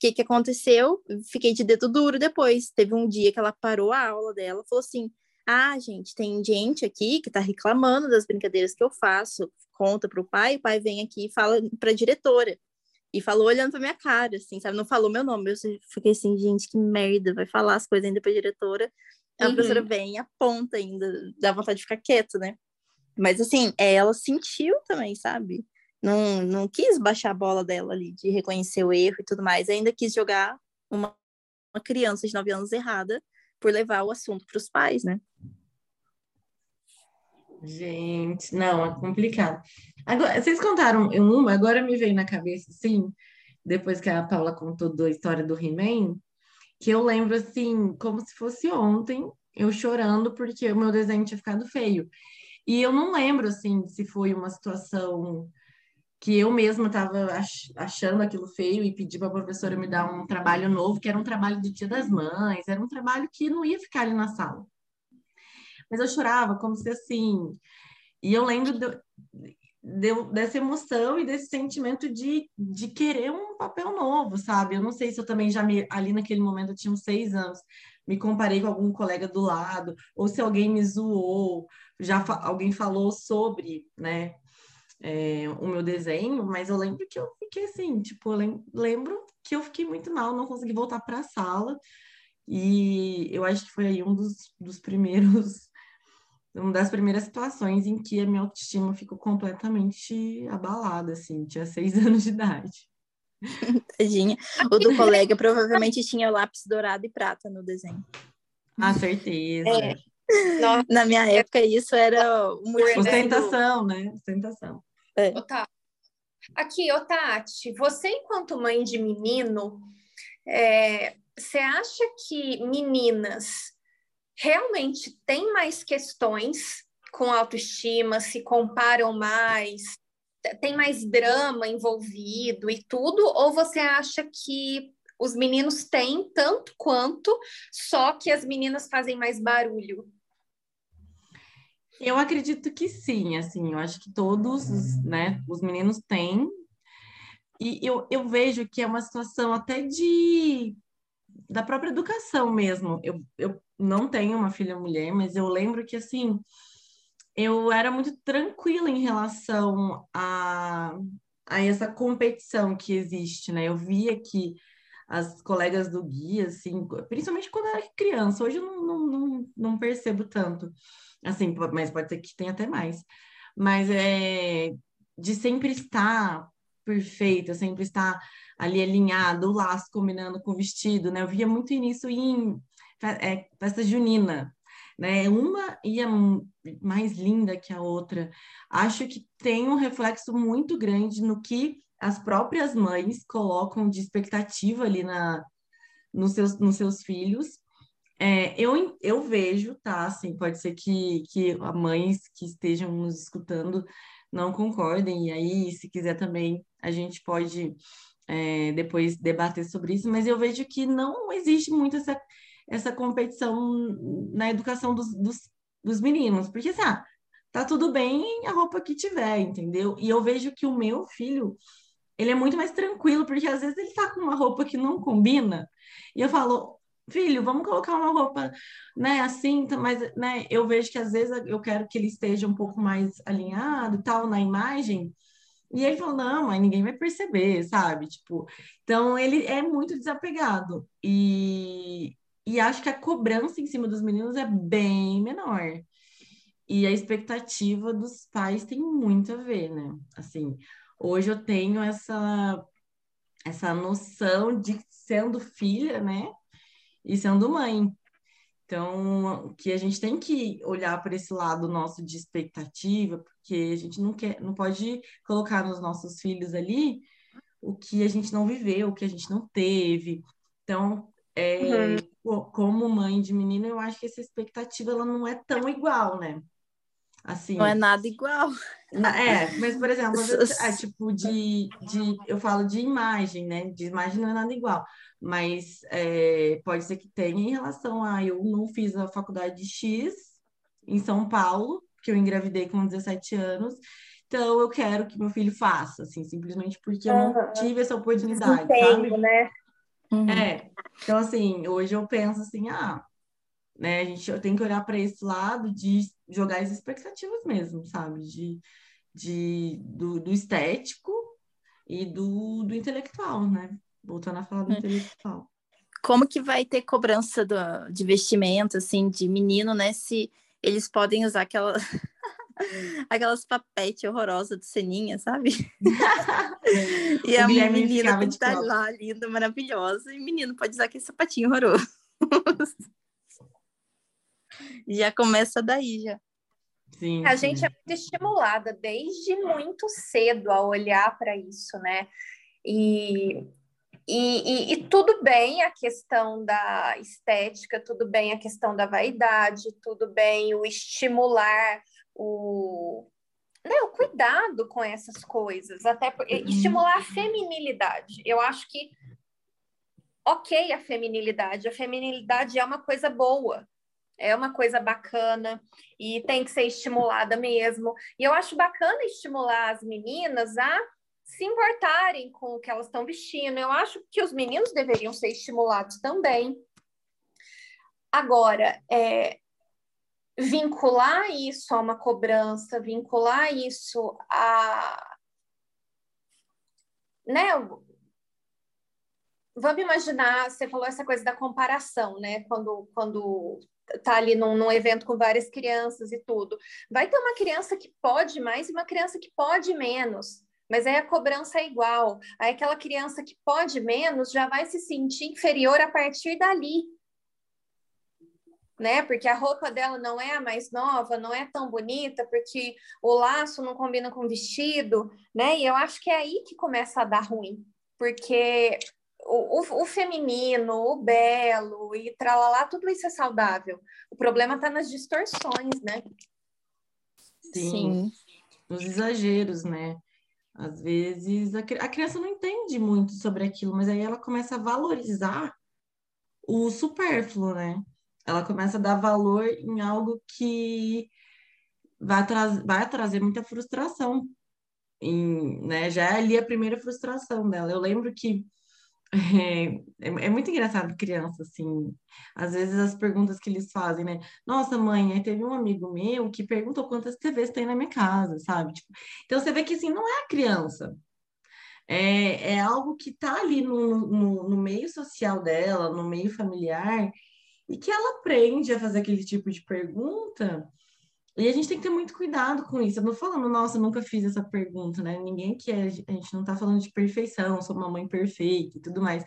O que, que aconteceu? Fiquei de dedo duro depois. Teve um dia que ela parou a aula dela, falou assim: Ah, gente, tem gente aqui que está reclamando das brincadeiras que eu faço. Conta para o pai, o pai vem aqui e fala para a diretora. E falou olhando pra minha cara, assim, sabe? Não falou meu nome. Eu fiquei assim, gente, que merda, vai falar as coisas ainda pra diretora. A uhum. professora vem e aponta ainda, dá vontade de ficar quieto, né? Mas assim, ela sentiu também, sabe? Não, não quis baixar a bola dela ali, de reconhecer o erro e tudo mais. Ainda quis jogar uma, uma criança de 9 anos errada por levar o assunto para os pais, né? Gente, não, é complicado. Agora, vocês contaram uma, agora me veio na cabeça, assim, depois que a Paula contou da história do He-Man, que eu lembro, assim, como se fosse ontem, eu chorando porque o meu desenho tinha ficado feio. E eu não lembro, assim, se foi uma situação que eu mesma estava achando aquilo feio e pedi para a professora me dar um trabalho novo, que era um trabalho do Dia das Mães, era um trabalho que não ia ficar ali na sala mas eu chorava como se assim. E eu lembro de, de, dessa emoção e desse sentimento de, de querer um papel novo, sabe? Eu não sei se eu também já me. Ali naquele momento eu tinha uns seis anos, me comparei com algum colega do lado, ou se alguém me zoou, já fa alguém falou sobre, né? É, o meu desenho, mas eu lembro que eu fiquei assim, tipo, eu lembro que eu fiquei muito mal, não consegui voltar para a sala, e eu acho que foi aí um dos, dos primeiros uma das primeiras situações em que a minha autoestima ficou completamente abalada, assim, tinha seis anos de idade. Tadinha. O do colega provavelmente tinha lápis dourado e prata no desenho. Ah, certeza. É. Na minha época, isso era uma ostentação, né? Ostentação. É. Aqui, ô Tati, você enquanto mãe de menino, é, você acha que meninas realmente tem mais questões com autoestima, se comparam mais, tem mais drama envolvido e tudo, ou você acha que os meninos têm tanto quanto, só que as meninas fazem mais barulho? Eu acredito que sim, assim, eu acho que todos, né, os meninos têm, e eu, eu vejo que é uma situação até de da própria educação mesmo. Eu, eu não tenho uma filha mulher, mas eu lembro que, assim, eu era muito tranquila em relação a, a essa competição que existe, né? Eu via que as colegas do guia, assim, principalmente quando eu era criança. Hoje eu não, não, não, não percebo tanto, assim, mas pode ser que tenha até mais. Mas é de sempre estar perfeita, sempre estar ali alinhado, o laço combinando com o vestido, né? Eu via muito isso em é, festa junina, né? Uma ia mais linda que a outra. Acho que tem um reflexo muito grande no que as próprias mães colocam de expectativa ali na, nos, seus, nos seus filhos. É, eu, eu vejo, tá? Assim, pode ser que, que mães que estejam nos escutando não concordem, e aí, se quiser também, a gente pode é, depois debater sobre isso, mas eu vejo que não existe muito essa, essa competição na educação dos, dos, dos meninos, porque assim, ah, tá tudo bem a roupa que tiver, entendeu? E eu vejo que o meu filho, ele é muito mais tranquilo, porque às vezes ele tá com uma roupa que não combina, e eu falo, filho, vamos colocar uma roupa, né, assim, tá, mas, né, eu vejo que às vezes eu quero que ele esteja um pouco mais alinhado e tal na imagem, e ele falou, não, mas ninguém vai perceber, sabe? Tipo, então ele é muito desapegado. E, e acho que a cobrança em cima dos meninos é bem menor. E a expectativa dos pais tem muito a ver, né? Assim, Hoje eu tenho essa, essa noção de sendo filha, né? E sendo mãe. Então, que a gente tem que olhar para esse lado nosso de expectativa, porque a gente não quer, não pode colocar nos nossos filhos ali o que a gente não viveu, o que a gente não teve. Então, é, uhum. como mãe de menina, eu acho que essa expectativa ela não é tão igual, né? Assim, não é nada igual. É, mas, por exemplo, é tipo de, de. Eu falo de imagem, né? De imagem não é nada igual. Mas é, pode ser que tenha em relação a. Eu não fiz a faculdade X em São Paulo, que eu engravidei com 17 anos. Então, eu quero que meu filho faça, assim, simplesmente porque eu não tive essa oportunidade, sabe? Né? Uhum. É. Então, assim, hoje eu penso assim, ah, né? A gente tem que olhar para esse lado de jogar as expectativas mesmo, sabe? De, de, do, do estético e do, do intelectual, né? Voltando a falar do é. intelectual. Como que vai ter cobrança do, de vestimento, assim, de menino, né? Se eles podem usar aquela... aquelas papete horrorosas do Seninha, sabe? e a menina tem que estar tá lá, linda, maravilhosa, e o menino pode usar aquele sapatinho horroroso. já começa daí já. Sim, a sim. gente é muito estimulada desde muito cedo a olhar para isso, né? E, e, e, e, tudo bem a questão da estética, tudo bem a questão da vaidade, tudo bem o estimular o, né, o cuidado com essas coisas, até por, uhum. estimular a feminilidade. Eu acho que ok a feminilidade, a feminilidade é uma coisa boa, é uma coisa bacana e tem que ser estimulada mesmo. E eu acho bacana estimular as meninas a se importarem com o que elas estão vestindo. Eu acho que os meninos deveriam ser estimulados também. Agora, é, vincular isso a uma cobrança, vincular isso a. Né? Vamos imaginar, você falou essa coisa da comparação, né? Quando, quando tá ali num, num, evento com várias crianças e tudo. Vai ter uma criança que pode mais e uma criança que pode menos. Mas aí a cobrança é igual. Aí aquela criança que pode menos já vai se sentir inferior a partir dali. Né? Porque a roupa dela não é a mais nova, não é tão bonita, porque o laço não combina com o vestido, né? E eu acho que é aí que começa a dar ruim. Porque o, o, o, feminino, o belo e tralalá, tudo isso é saudável. O problema está nas distorções, né? Sim, Sim, nos exageros, né? Às vezes a, a criança não entende muito sobre aquilo, mas aí ela começa a valorizar o supérfluo, né? Ela começa a dar valor em algo que vai, tra vai trazer muita frustração. Em, né? Já é ali a primeira frustração dela. Eu lembro que é, é, é, muito engraçado criança, assim. Às vezes as perguntas que eles fazem, né? Nossa, mãe, teve um amigo meu que perguntou quantas TVs tem na minha casa, sabe? Tipo, então você vê que assim, não é a criança. é, é algo que está ali no, no, no meio social dela, no meio familiar, e que ela aprende a fazer aquele tipo de pergunta. E a gente tem que ter muito cuidado com isso. Eu não falando, nossa, eu nunca fiz essa pergunta, né? Ninguém quer, a gente não está falando de perfeição, sou uma mãe perfeita e tudo mais.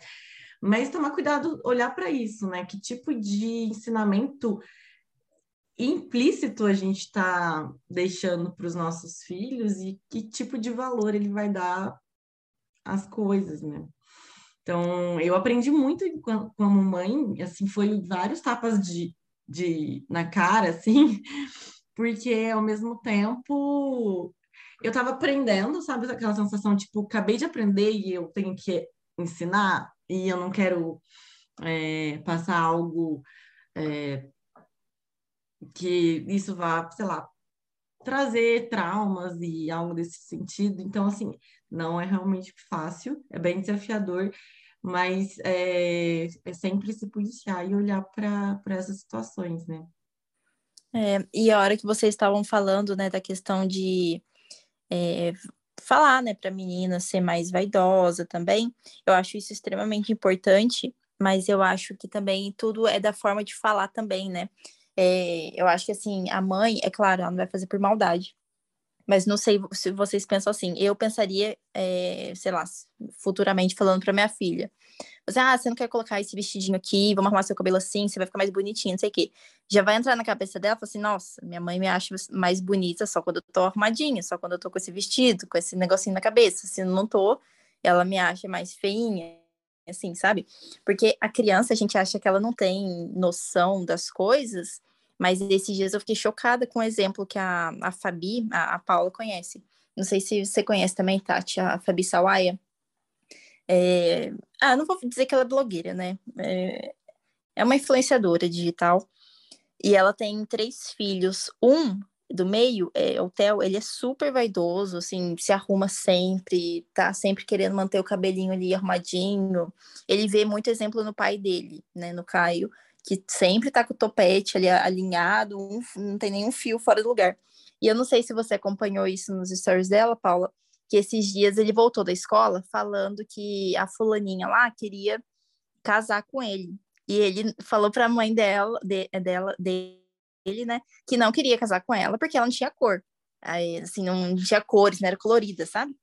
Mas tomar cuidado, olhar para isso, né? Que tipo de ensinamento implícito a gente está deixando para os nossos filhos e que tipo de valor ele vai dar às coisas, né? Então, eu aprendi muito como mãe, assim, foi vários tapas de, de na cara, assim, porque ao mesmo tempo eu estava aprendendo, sabe, aquela sensação, tipo, acabei de aprender e eu tenho que ensinar, e eu não quero é, passar algo é, que isso vá, sei lá, trazer traumas e algo desse sentido. Então, assim, não é realmente fácil, é bem desafiador, mas é, é sempre se policiar e olhar para essas situações, né? É, e a hora que vocês estavam falando, né, da questão de é, falar, né, para menina ser mais vaidosa também, eu acho isso extremamente importante, mas eu acho que também tudo é da forma de falar também, né? É, eu acho que assim, a mãe, é claro, ela não vai fazer por maldade. Mas não sei se vocês pensam assim. Eu pensaria, é, sei lá, futuramente falando para minha filha. Você, ah, você não quer colocar esse vestidinho aqui, vamos arrumar seu cabelo assim, você vai ficar mais bonitinha, não sei o quê. Já vai entrar na cabeça dela, fala assim, nossa, minha mãe me acha mais bonita só quando eu tô arrumadinha, só quando eu tô com esse vestido, com esse negocinho na cabeça. Se não tô, ela me acha mais feinha, assim, sabe? Porque a criança, a gente acha que ela não tem noção das coisas, mas esses dias eu fiquei chocada com o exemplo que a, a Fabi, a, a Paula, conhece. Não sei se você conhece também, Tati, a Fabi Sawaia. É... Ah, não vou dizer que ela é blogueira, né? É, é uma influenciadora digital. E ela tem três filhos. Um do meio, é, o Theo, ele é super vaidoso, assim, se arruma sempre, tá sempre querendo manter o cabelinho ali arrumadinho. Ele vê muito exemplo no pai dele, né, no Caio, que sempre tá com o topete ali alinhado, um, não tem nenhum fio fora do lugar. E eu não sei se você acompanhou isso nos stories dela, Paula, que esses dias ele voltou da escola falando que a fulaninha lá queria casar com ele. E ele falou para a mãe dela, de, dela, dele, né, que não queria casar com ela porque ela não tinha cor. Aí, assim, não tinha cores, não era colorida, sabe?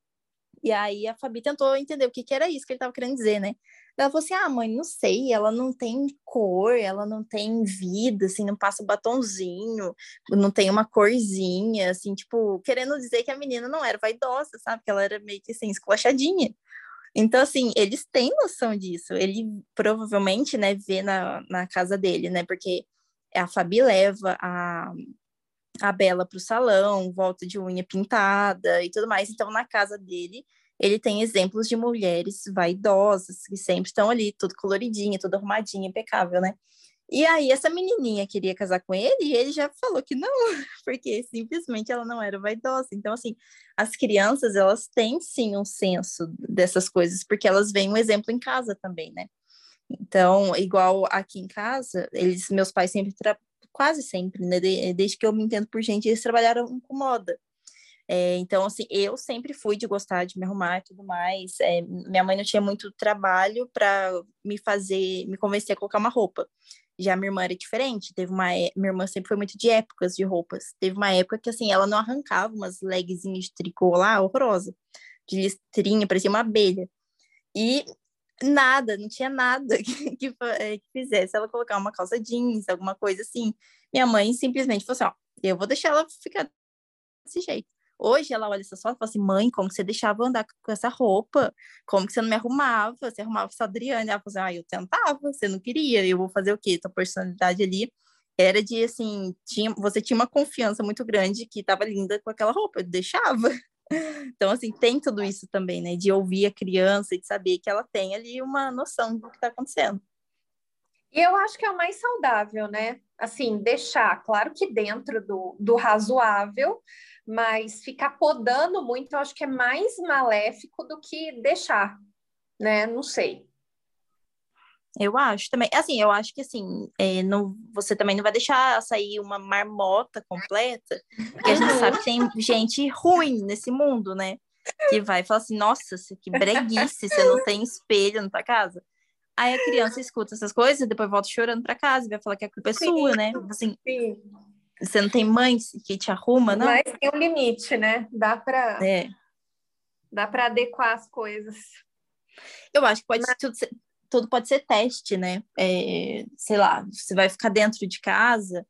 E aí a Fabi tentou entender o que, que era isso que ele estava querendo dizer, né? Ela falou assim: ah, mãe, não sei, ela não tem cor, ela não tem vida, assim, não passa batonzinho, não tem uma corzinha, assim, tipo, querendo dizer que a menina não era vaidosa, sabe? Que ela era meio que assim, esculachadinha. Então, assim, eles têm noção disso. Ele provavelmente, né, vê na, na casa dele, né? Porque a Fabi leva a, a Bela para o salão, volta de unha pintada e tudo mais. Então, na casa dele, ele tem exemplos de mulheres vaidosas, que sempre estão ali, tudo coloridinha, tudo arrumadinha, impecável, né? E aí essa menininha queria casar com ele e ele já falou que não, porque simplesmente ela não era vaidosa. Então, assim, as crianças, elas têm sim um senso dessas coisas, porque elas veem um exemplo em casa também, né? Então, igual aqui em casa, eles, meus pais sempre, quase sempre, né? Desde que eu me entendo por gente, eles trabalharam com moda. É, então, assim, eu sempre fui de gostar de me arrumar e tudo mais. É, minha mãe não tinha muito trabalho para me fazer, me convencer a colocar uma roupa. Já minha irmã era diferente. Teve uma, é, minha irmã sempre foi muito de épocas de roupas. Teve uma época que assim, ela não arrancava umas legzinhas de tricô lá, horrorosa, de listrinha, parecia uma abelha. E nada, não tinha nada que, que, é, que, fizesse ela colocar uma calça jeans, alguma coisa assim. Minha mãe simplesmente falou assim: ó, eu vou deixar ela ficar desse jeito. Hoje ela olha essa foto e fala assim: mãe, como que você deixava andar com essa roupa? Como que você não me arrumava? Você arrumava só a Adriane. Ela falou assim: ah, eu tentava, você não queria, eu vou fazer o quê? Tua personalidade ali era de assim: tinha, você tinha uma confiança muito grande que estava linda com aquela roupa, eu deixava. Então, assim, tem tudo isso também, né? De ouvir a criança e de saber que ela tem ali uma noção do que está acontecendo. E eu acho que é o mais saudável, né? Assim, deixar, claro que dentro do, do razoável, mas ficar podando muito, eu acho que é mais maléfico do que deixar, né? Não sei. Eu acho também. Assim, eu acho que assim, é, não, você também não vai deixar sair uma marmota completa, porque a gente sabe que tem gente ruim nesse mundo, né? que vai falar assim, nossa, que breguice, você não tem espelho na tua casa. Aí a criança escuta essas coisas, depois volta chorando para casa e vai falar que a culpa é sua, né? Assim, sim. Você não tem mãe que te arruma, não? Mas tem um limite, né? Dá para é. dá para adequar as coisas. Eu acho que pode Mas... tudo, ser, tudo pode ser teste, né? É, sei lá, você vai ficar dentro de casa,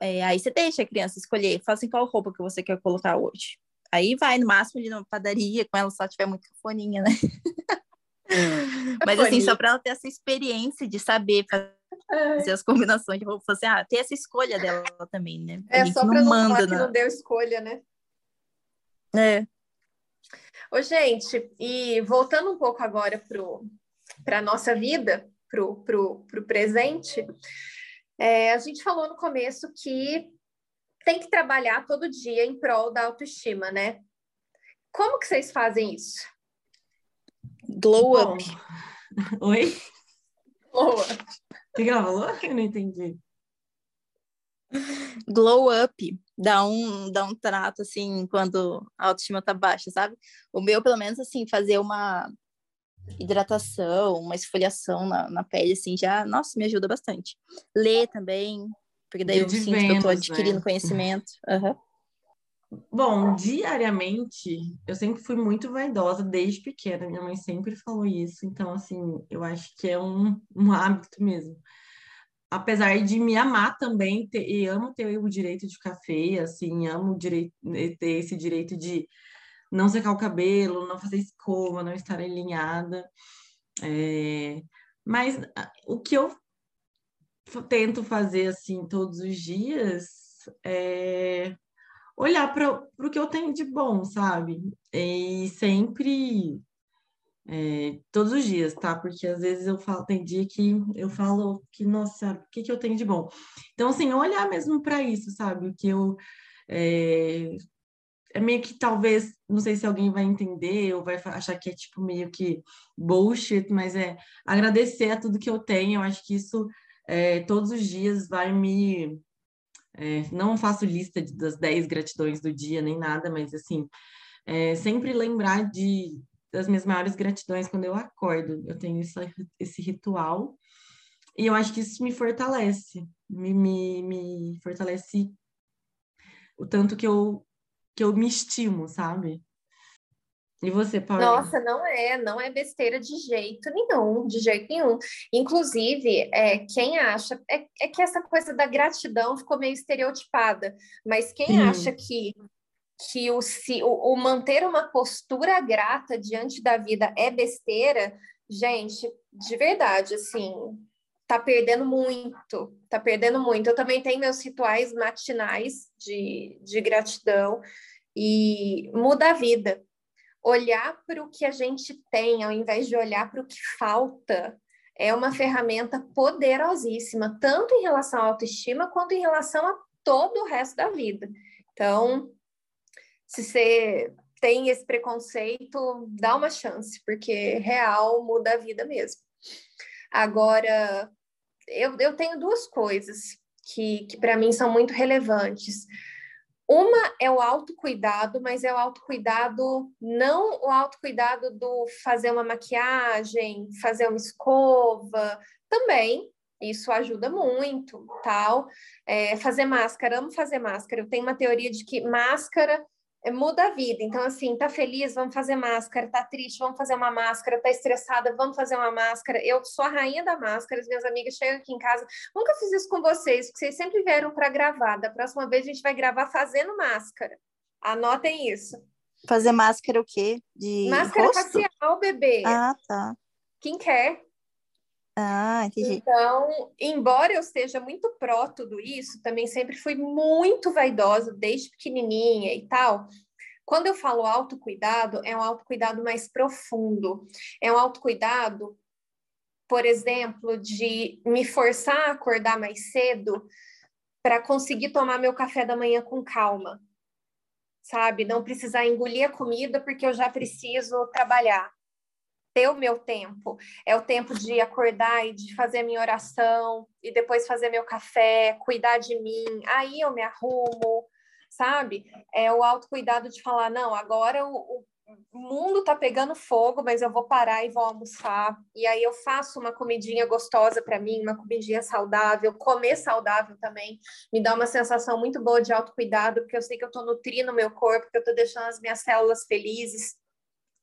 é, aí você deixa a criança escolher, fala assim, qual roupa que você quer colocar hoje. Aí vai, no máximo, ali na padaria, com ela só tiver muito foninha, né? Mas assim, só para ela ter essa experiência de saber fazer as combinações de roupa, assim, ah, ter essa escolha dela também, né? É só para não, não falar que não deu escolha, né? É. Ô, gente, e voltando um pouco agora para a nossa vida, para o presente, é, a gente falou no começo que tem que trabalhar todo dia em prol da autoestima, né? Como que vocês fazem isso? Glow Bom. up. Oi? Glow up. O que ela falou? Eu não entendi. Glow up dá um, dá um trato, assim, quando a autoestima tá baixa, sabe? O meu, pelo menos, assim, fazer uma hidratação, uma esfoliação na, na pele, assim, já, nossa, me ajuda bastante. Ler também, porque daí eu sinto que eu tô adquirindo né? conhecimento. Uhum. Bom, diariamente, eu sempre fui muito vaidosa desde pequena. Minha mãe sempre falou isso. Então, assim, eu acho que é um, um hábito mesmo. Apesar de me amar também, ter, e amo ter o direito de ficar feia, assim, amo direito, ter esse direito de não secar o cabelo, não fazer escova, não estar alinhada. É... Mas o que eu tento fazer, assim, todos os dias é olhar para o que eu tenho de bom, sabe? E sempre, é, todos os dias, tá? Porque às vezes eu falo, tem dia que eu falo que, nossa, o que, que eu tenho de bom? Então, assim, olhar mesmo para isso, sabe? O que eu. É, é meio que talvez, não sei se alguém vai entender ou vai achar que é tipo meio que bullshit, mas é agradecer a tudo que eu tenho. Eu acho que isso é, todos os dias vai me é, não faço lista de, das 10 gratidões do dia, nem nada, mas assim, é, sempre lembrar de, das minhas maiores gratidões quando eu acordo. Eu tenho esse, ritual e eu acho que isso me fortalece, me, me, me fortalece o tanto que eu, que eu me estimo, sabe? E você, Paulo? Nossa, não é, não é besteira de jeito nenhum, de jeito nenhum. Inclusive, é, quem acha, é, é que essa coisa da gratidão ficou meio estereotipada, mas quem Sim. acha que que o, se, o, o, manter uma postura grata diante da vida é besteira, gente, de verdade, assim, tá perdendo muito, tá perdendo muito. Eu também tenho meus rituais matinais de, de gratidão e muda a vida olhar para o que a gente tem, ao invés de olhar para o que falta, é uma ferramenta poderosíssima, tanto em relação à autoestima quanto em relação a todo o resto da vida. Então, se você tem esse preconceito, dá uma chance, porque real muda a vida mesmo. Agora, eu, eu tenho duas coisas que, que para mim são muito relevantes. Uma é o autocuidado, mas é o autocuidado, não o autocuidado do fazer uma maquiagem, fazer uma escova, também, isso ajuda muito, tal. É, fazer máscara, amo fazer máscara. Eu tenho uma teoria de que máscara muda a vida. Então, assim, tá feliz, vamos fazer máscara, tá triste, vamos fazer uma máscara, tá estressada, vamos fazer uma máscara. Eu sou a rainha da máscara, as minhas amigas chegam aqui em casa, nunca fiz isso com vocês, porque vocês sempre vieram para gravar. Da próxima vez a gente vai gravar fazendo máscara. Anotem isso. Fazer máscara o quê? De máscara rosto? facial, bebê. Ah, tá. Quem quer? Ah, entendi. Então, embora eu seja muito pró tudo isso, também sempre fui muito vaidosa desde pequenininha e tal. Quando eu falo autocuidado, é um autocuidado mais profundo. É um autocuidado, por exemplo, de me forçar a acordar mais cedo para conseguir tomar meu café da manhã com calma. Sabe? Não precisar engolir a comida porque eu já preciso trabalhar ter o meu tempo. É o tempo de acordar e de fazer minha oração, e depois fazer meu café, cuidar de mim. Aí eu me arrumo, sabe? É o autocuidado de falar: não, agora o, o mundo tá pegando fogo, mas eu vou parar e vou almoçar. E aí eu faço uma comidinha gostosa para mim, uma comidinha saudável, comer saudável também. Me dá uma sensação muito boa de autocuidado, porque eu sei que eu tô nutrindo meu corpo, que eu tô deixando as minhas células felizes.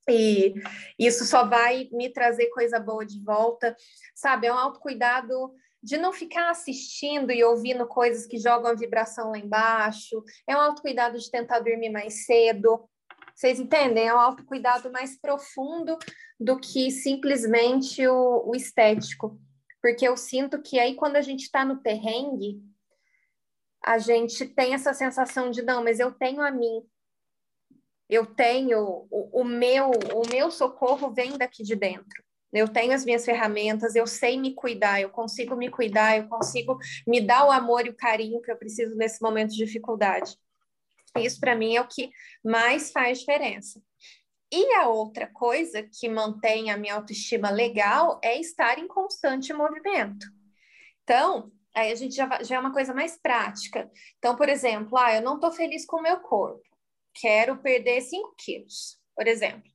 E isso só vai me trazer coisa boa de volta, sabe? É um autocuidado de não ficar assistindo e ouvindo coisas que jogam a vibração lá embaixo. É um autocuidado de tentar dormir mais cedo. Vocês entendem? É um autocuidado mais profundo do que simplesmente o, o estético. Porque eu sinto que aí, quando a gente está no perrengue, a gente tem essa sensação de não, mas eu tenho a mim. Eu tenho o, o meu, o meu socorro vem daqui de dentro. Eu tenho as minhas ferramentas, eu sei me cuidar, eu consigo me cuidar, eu consigo me dar o amor e o carinho que eu preciso nesse momento de dificuldade. Isso para mim é o que mais faz diferença. E a outra coisa que mantém a minha autoestima legal é estar em constante movimento. Então, aí a gente já, já é uma coisa mais prática. Então, por exemplo, ah, eu não estou feliz com o meu corpo, quero perder 5 quilos, por exemplo.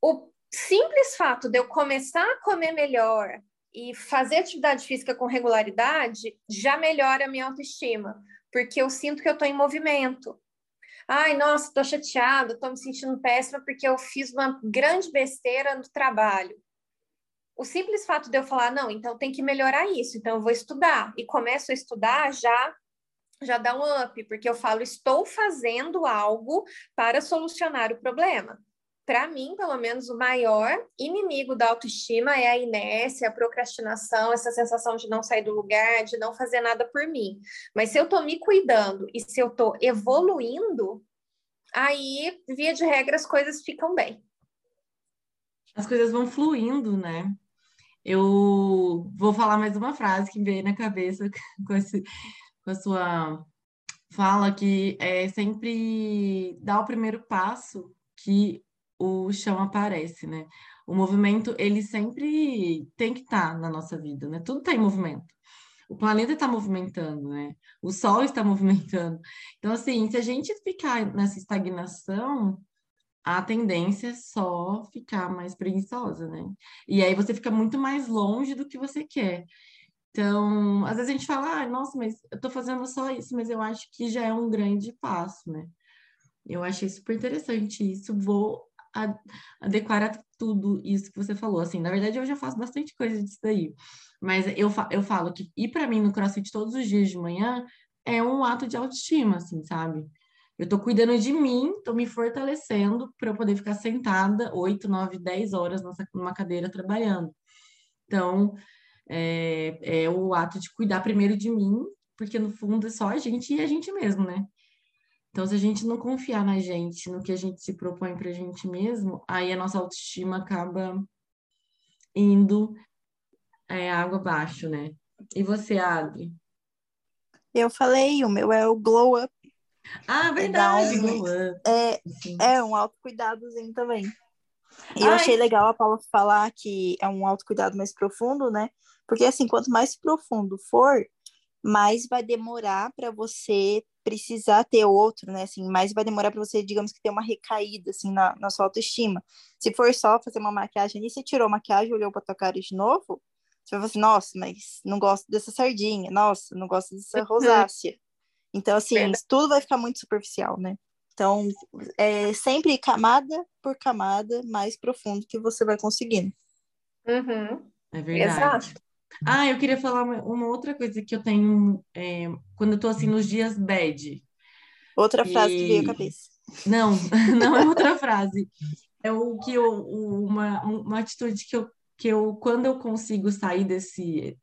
O simples fato de eu começar a comer melhor e fazer atividade física com regularidade já melhora a minha autoestima, porque eu sinto que eu estou em movimento. Ai, nossa, estou chateada, estou me sentindo péssima porque eu fiz uma grande besteira no trabalho. O simples fato de eu falar, não, então tem que melhorar isso, então eu vou estudar. E começo a estudar, já já dá um up, porque eu falo, estou fazendo algo para solucionar o problema para mim, pelo menos, o maior inimigo da autoestima é a inércia, a procrastinação, essa sensação de não sair do lugar, de não fazer nada por mim. Mas se eu estou me cuidando e se eu estou evoluindo, aí, via de regra, as coisas ficam bem. As coisas vão fluindo, né? Eu vou falar mais uma frase que veio na cabeça com, esse, com a sua fala, que é sempre dar o primeiro passo que o chão aparece, né? O movimento, ele sempre tem que estar tá na nossa vida, né? Tudo está em movimento. O planeta está movimentando, né? O Sol está movimentando. Então, assim, se a gente ficar nessa estagnação, a tendência é só ficar mais preguiçosa, né? E aí você fica muito mais longe do que você quer. Então, às vezes a gente fala, ah, nossa, mas eu tô fazendo só isso, mas eu acho que já é um grande passo, né? Eu achei super interessante isso. Vou adequar a tudo isso que você falou. Assim, na verdade, eu já faço bastante coisa disso daí. Mas eu, fa eu falo que ir para mim no CrossFit todos os dias de manhã é um ato de autoestima, assim, sabe? Eu tô cuidando de mim, tô me fortalecendo para eu poder ficar sentada 8, 9, 10 horas numa cadeira trabalhando. Então, é, é o ato de cuidar primeiro de mim, porque no fundo é só a gente e a gente mesmo, né? Então, se a gente não confiar na gente, no que a gente se propõe para a gente mesmo, aí a nossa autoestima acaba indo é, água abaixo, né? E você, Adri? Eu falei, o meu é o glow up. Ah, verdade, é um, glow up. É, é um autocuidadozinho também. E eu achei legal a Paula falar que é um autocuidado mais profundo, né? Porque assim, quanto mais profundo for, mais vai demorar para você precisar ter outro, né? Assim, mais vai demorar para você, digamos que ter uma recaída assim na, na sua autoestima. Se for só fazer uma maquiagem e você tirou a maquiagem, olhou para tua cara de novo, você vai falar assim, nossa, mas não gosto dessa sardinha, nossa, não gosto dessa uhum. rosácea. Então, assim, Verdade. tudo vai ficar muito superficial, né? Então, é sempre camada por camada mais profundo que você vai conseguindo. Uhum. É verdade. Exato. Ah, eu queria falar uma, outra coisa que eu tenho é, quando eu tô assim nos dias bad. Outra frase e... que veio à cabeça. Não, não é outra frase. É o que eu, uma, uma atitude que eu, que eu, quando eu consigo sair desse,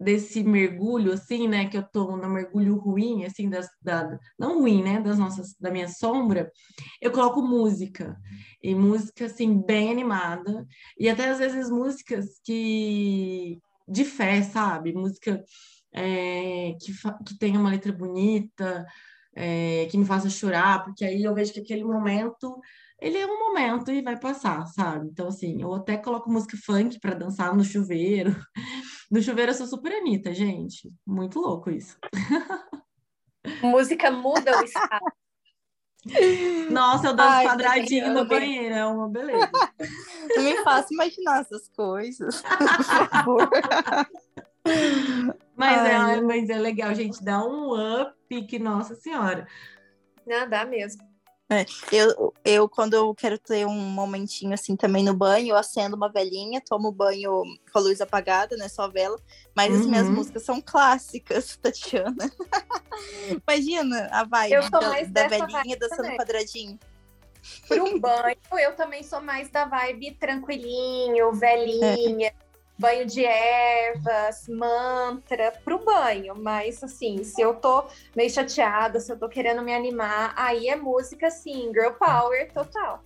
desse mergulho, assim, né? Que eu tô no mergulho ruim, assim, das, da, não ruim, né? Das nossas, da minha sombra, eu coloco música. E música, assim, bem animada. E até às vezes músicas que... de fé, sabe? Música é, que, que tenha uma letra bonita, é, que me faça chorar, porque aí eu vejo que aquele momento ele é um momento e vai passar, sabe? Então, assim, eu até coloco música funk para dançar no chuveiro. No chuveiro eu sou super Anitta, gente. Muito louco isso. Música muda o estado. Nossa, eu dou Ai, quadradinho no banheiro, é uma beleza. Não me faça imaginar essas coisas, por favor. Mas, é, mas é legal, gente, dá um up que, nossa senhora. Não, dá mesmo. É, eu, eu, quando eu quero ter um momentinho assim também no banho, eu acendo uma velhinha, tomo banho com a luz apagada, né? Só vela. Mas uhum. as minhas uhum. músicas são clássicas, Tatiana. Imagina a vibe da, da velhinha dançando também. quadradinho. Para um banho, eu também sou mais da vibe tranquilinho, velhinha. É banho de ervas, mantra pro banho, mas assim, se eu tô meio chateada, se eu tô querendo me animar, aí é música assim, girl power total.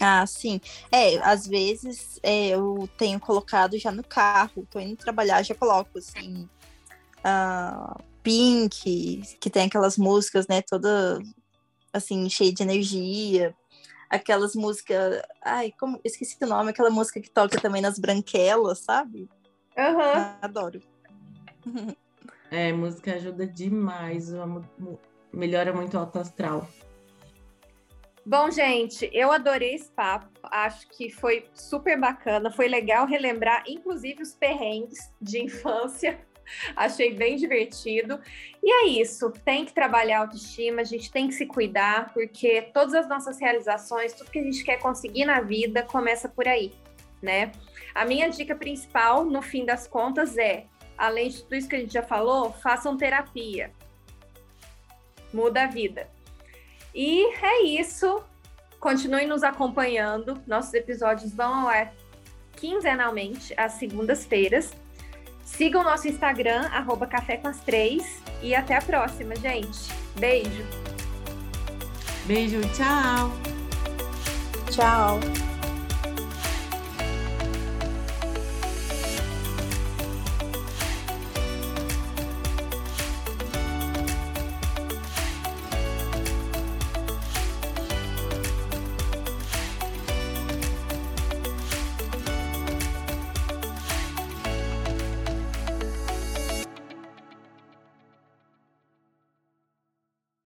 Ah, sim. É, às vezes é, eu tenho colocado já no carro, tô indo trabalhar, já coloco assim. Uh, Pink, que tem aquelas músicas, né, toda assim, cheia de energia aquelas músicas. Ai, como. Esqueci o nome, aquela música que toca também nas branquelas, sabe? Uhum. Adoro. É, música ajuda demais, melhora muito o alto astral. Bom, gente, eu adorei esse papo. Acho que foi super bacana. Foi legal relembrar, inclusive, os perrengues de infância Achei bem divertido. E é isso, tem que trabalhar a autoestima, a gente tem que se cuidar, porque todas as nossas realizações, tudo que a gente quer conseguir na vida, começa por aí, né? A minha dica principal, no fim das contas, é, além de tudo isso que a gente já falou, façam terapia. Muda a vida. E é isso. Continuem nos acompanhando. Nossos episódios vão ao ar quinzenalmente, às segundas-feiras. Sigam o nosso Instagram, arroba Café com as Três. E até a próxima, gente. Beijo. Beijo, tchau. Tchau.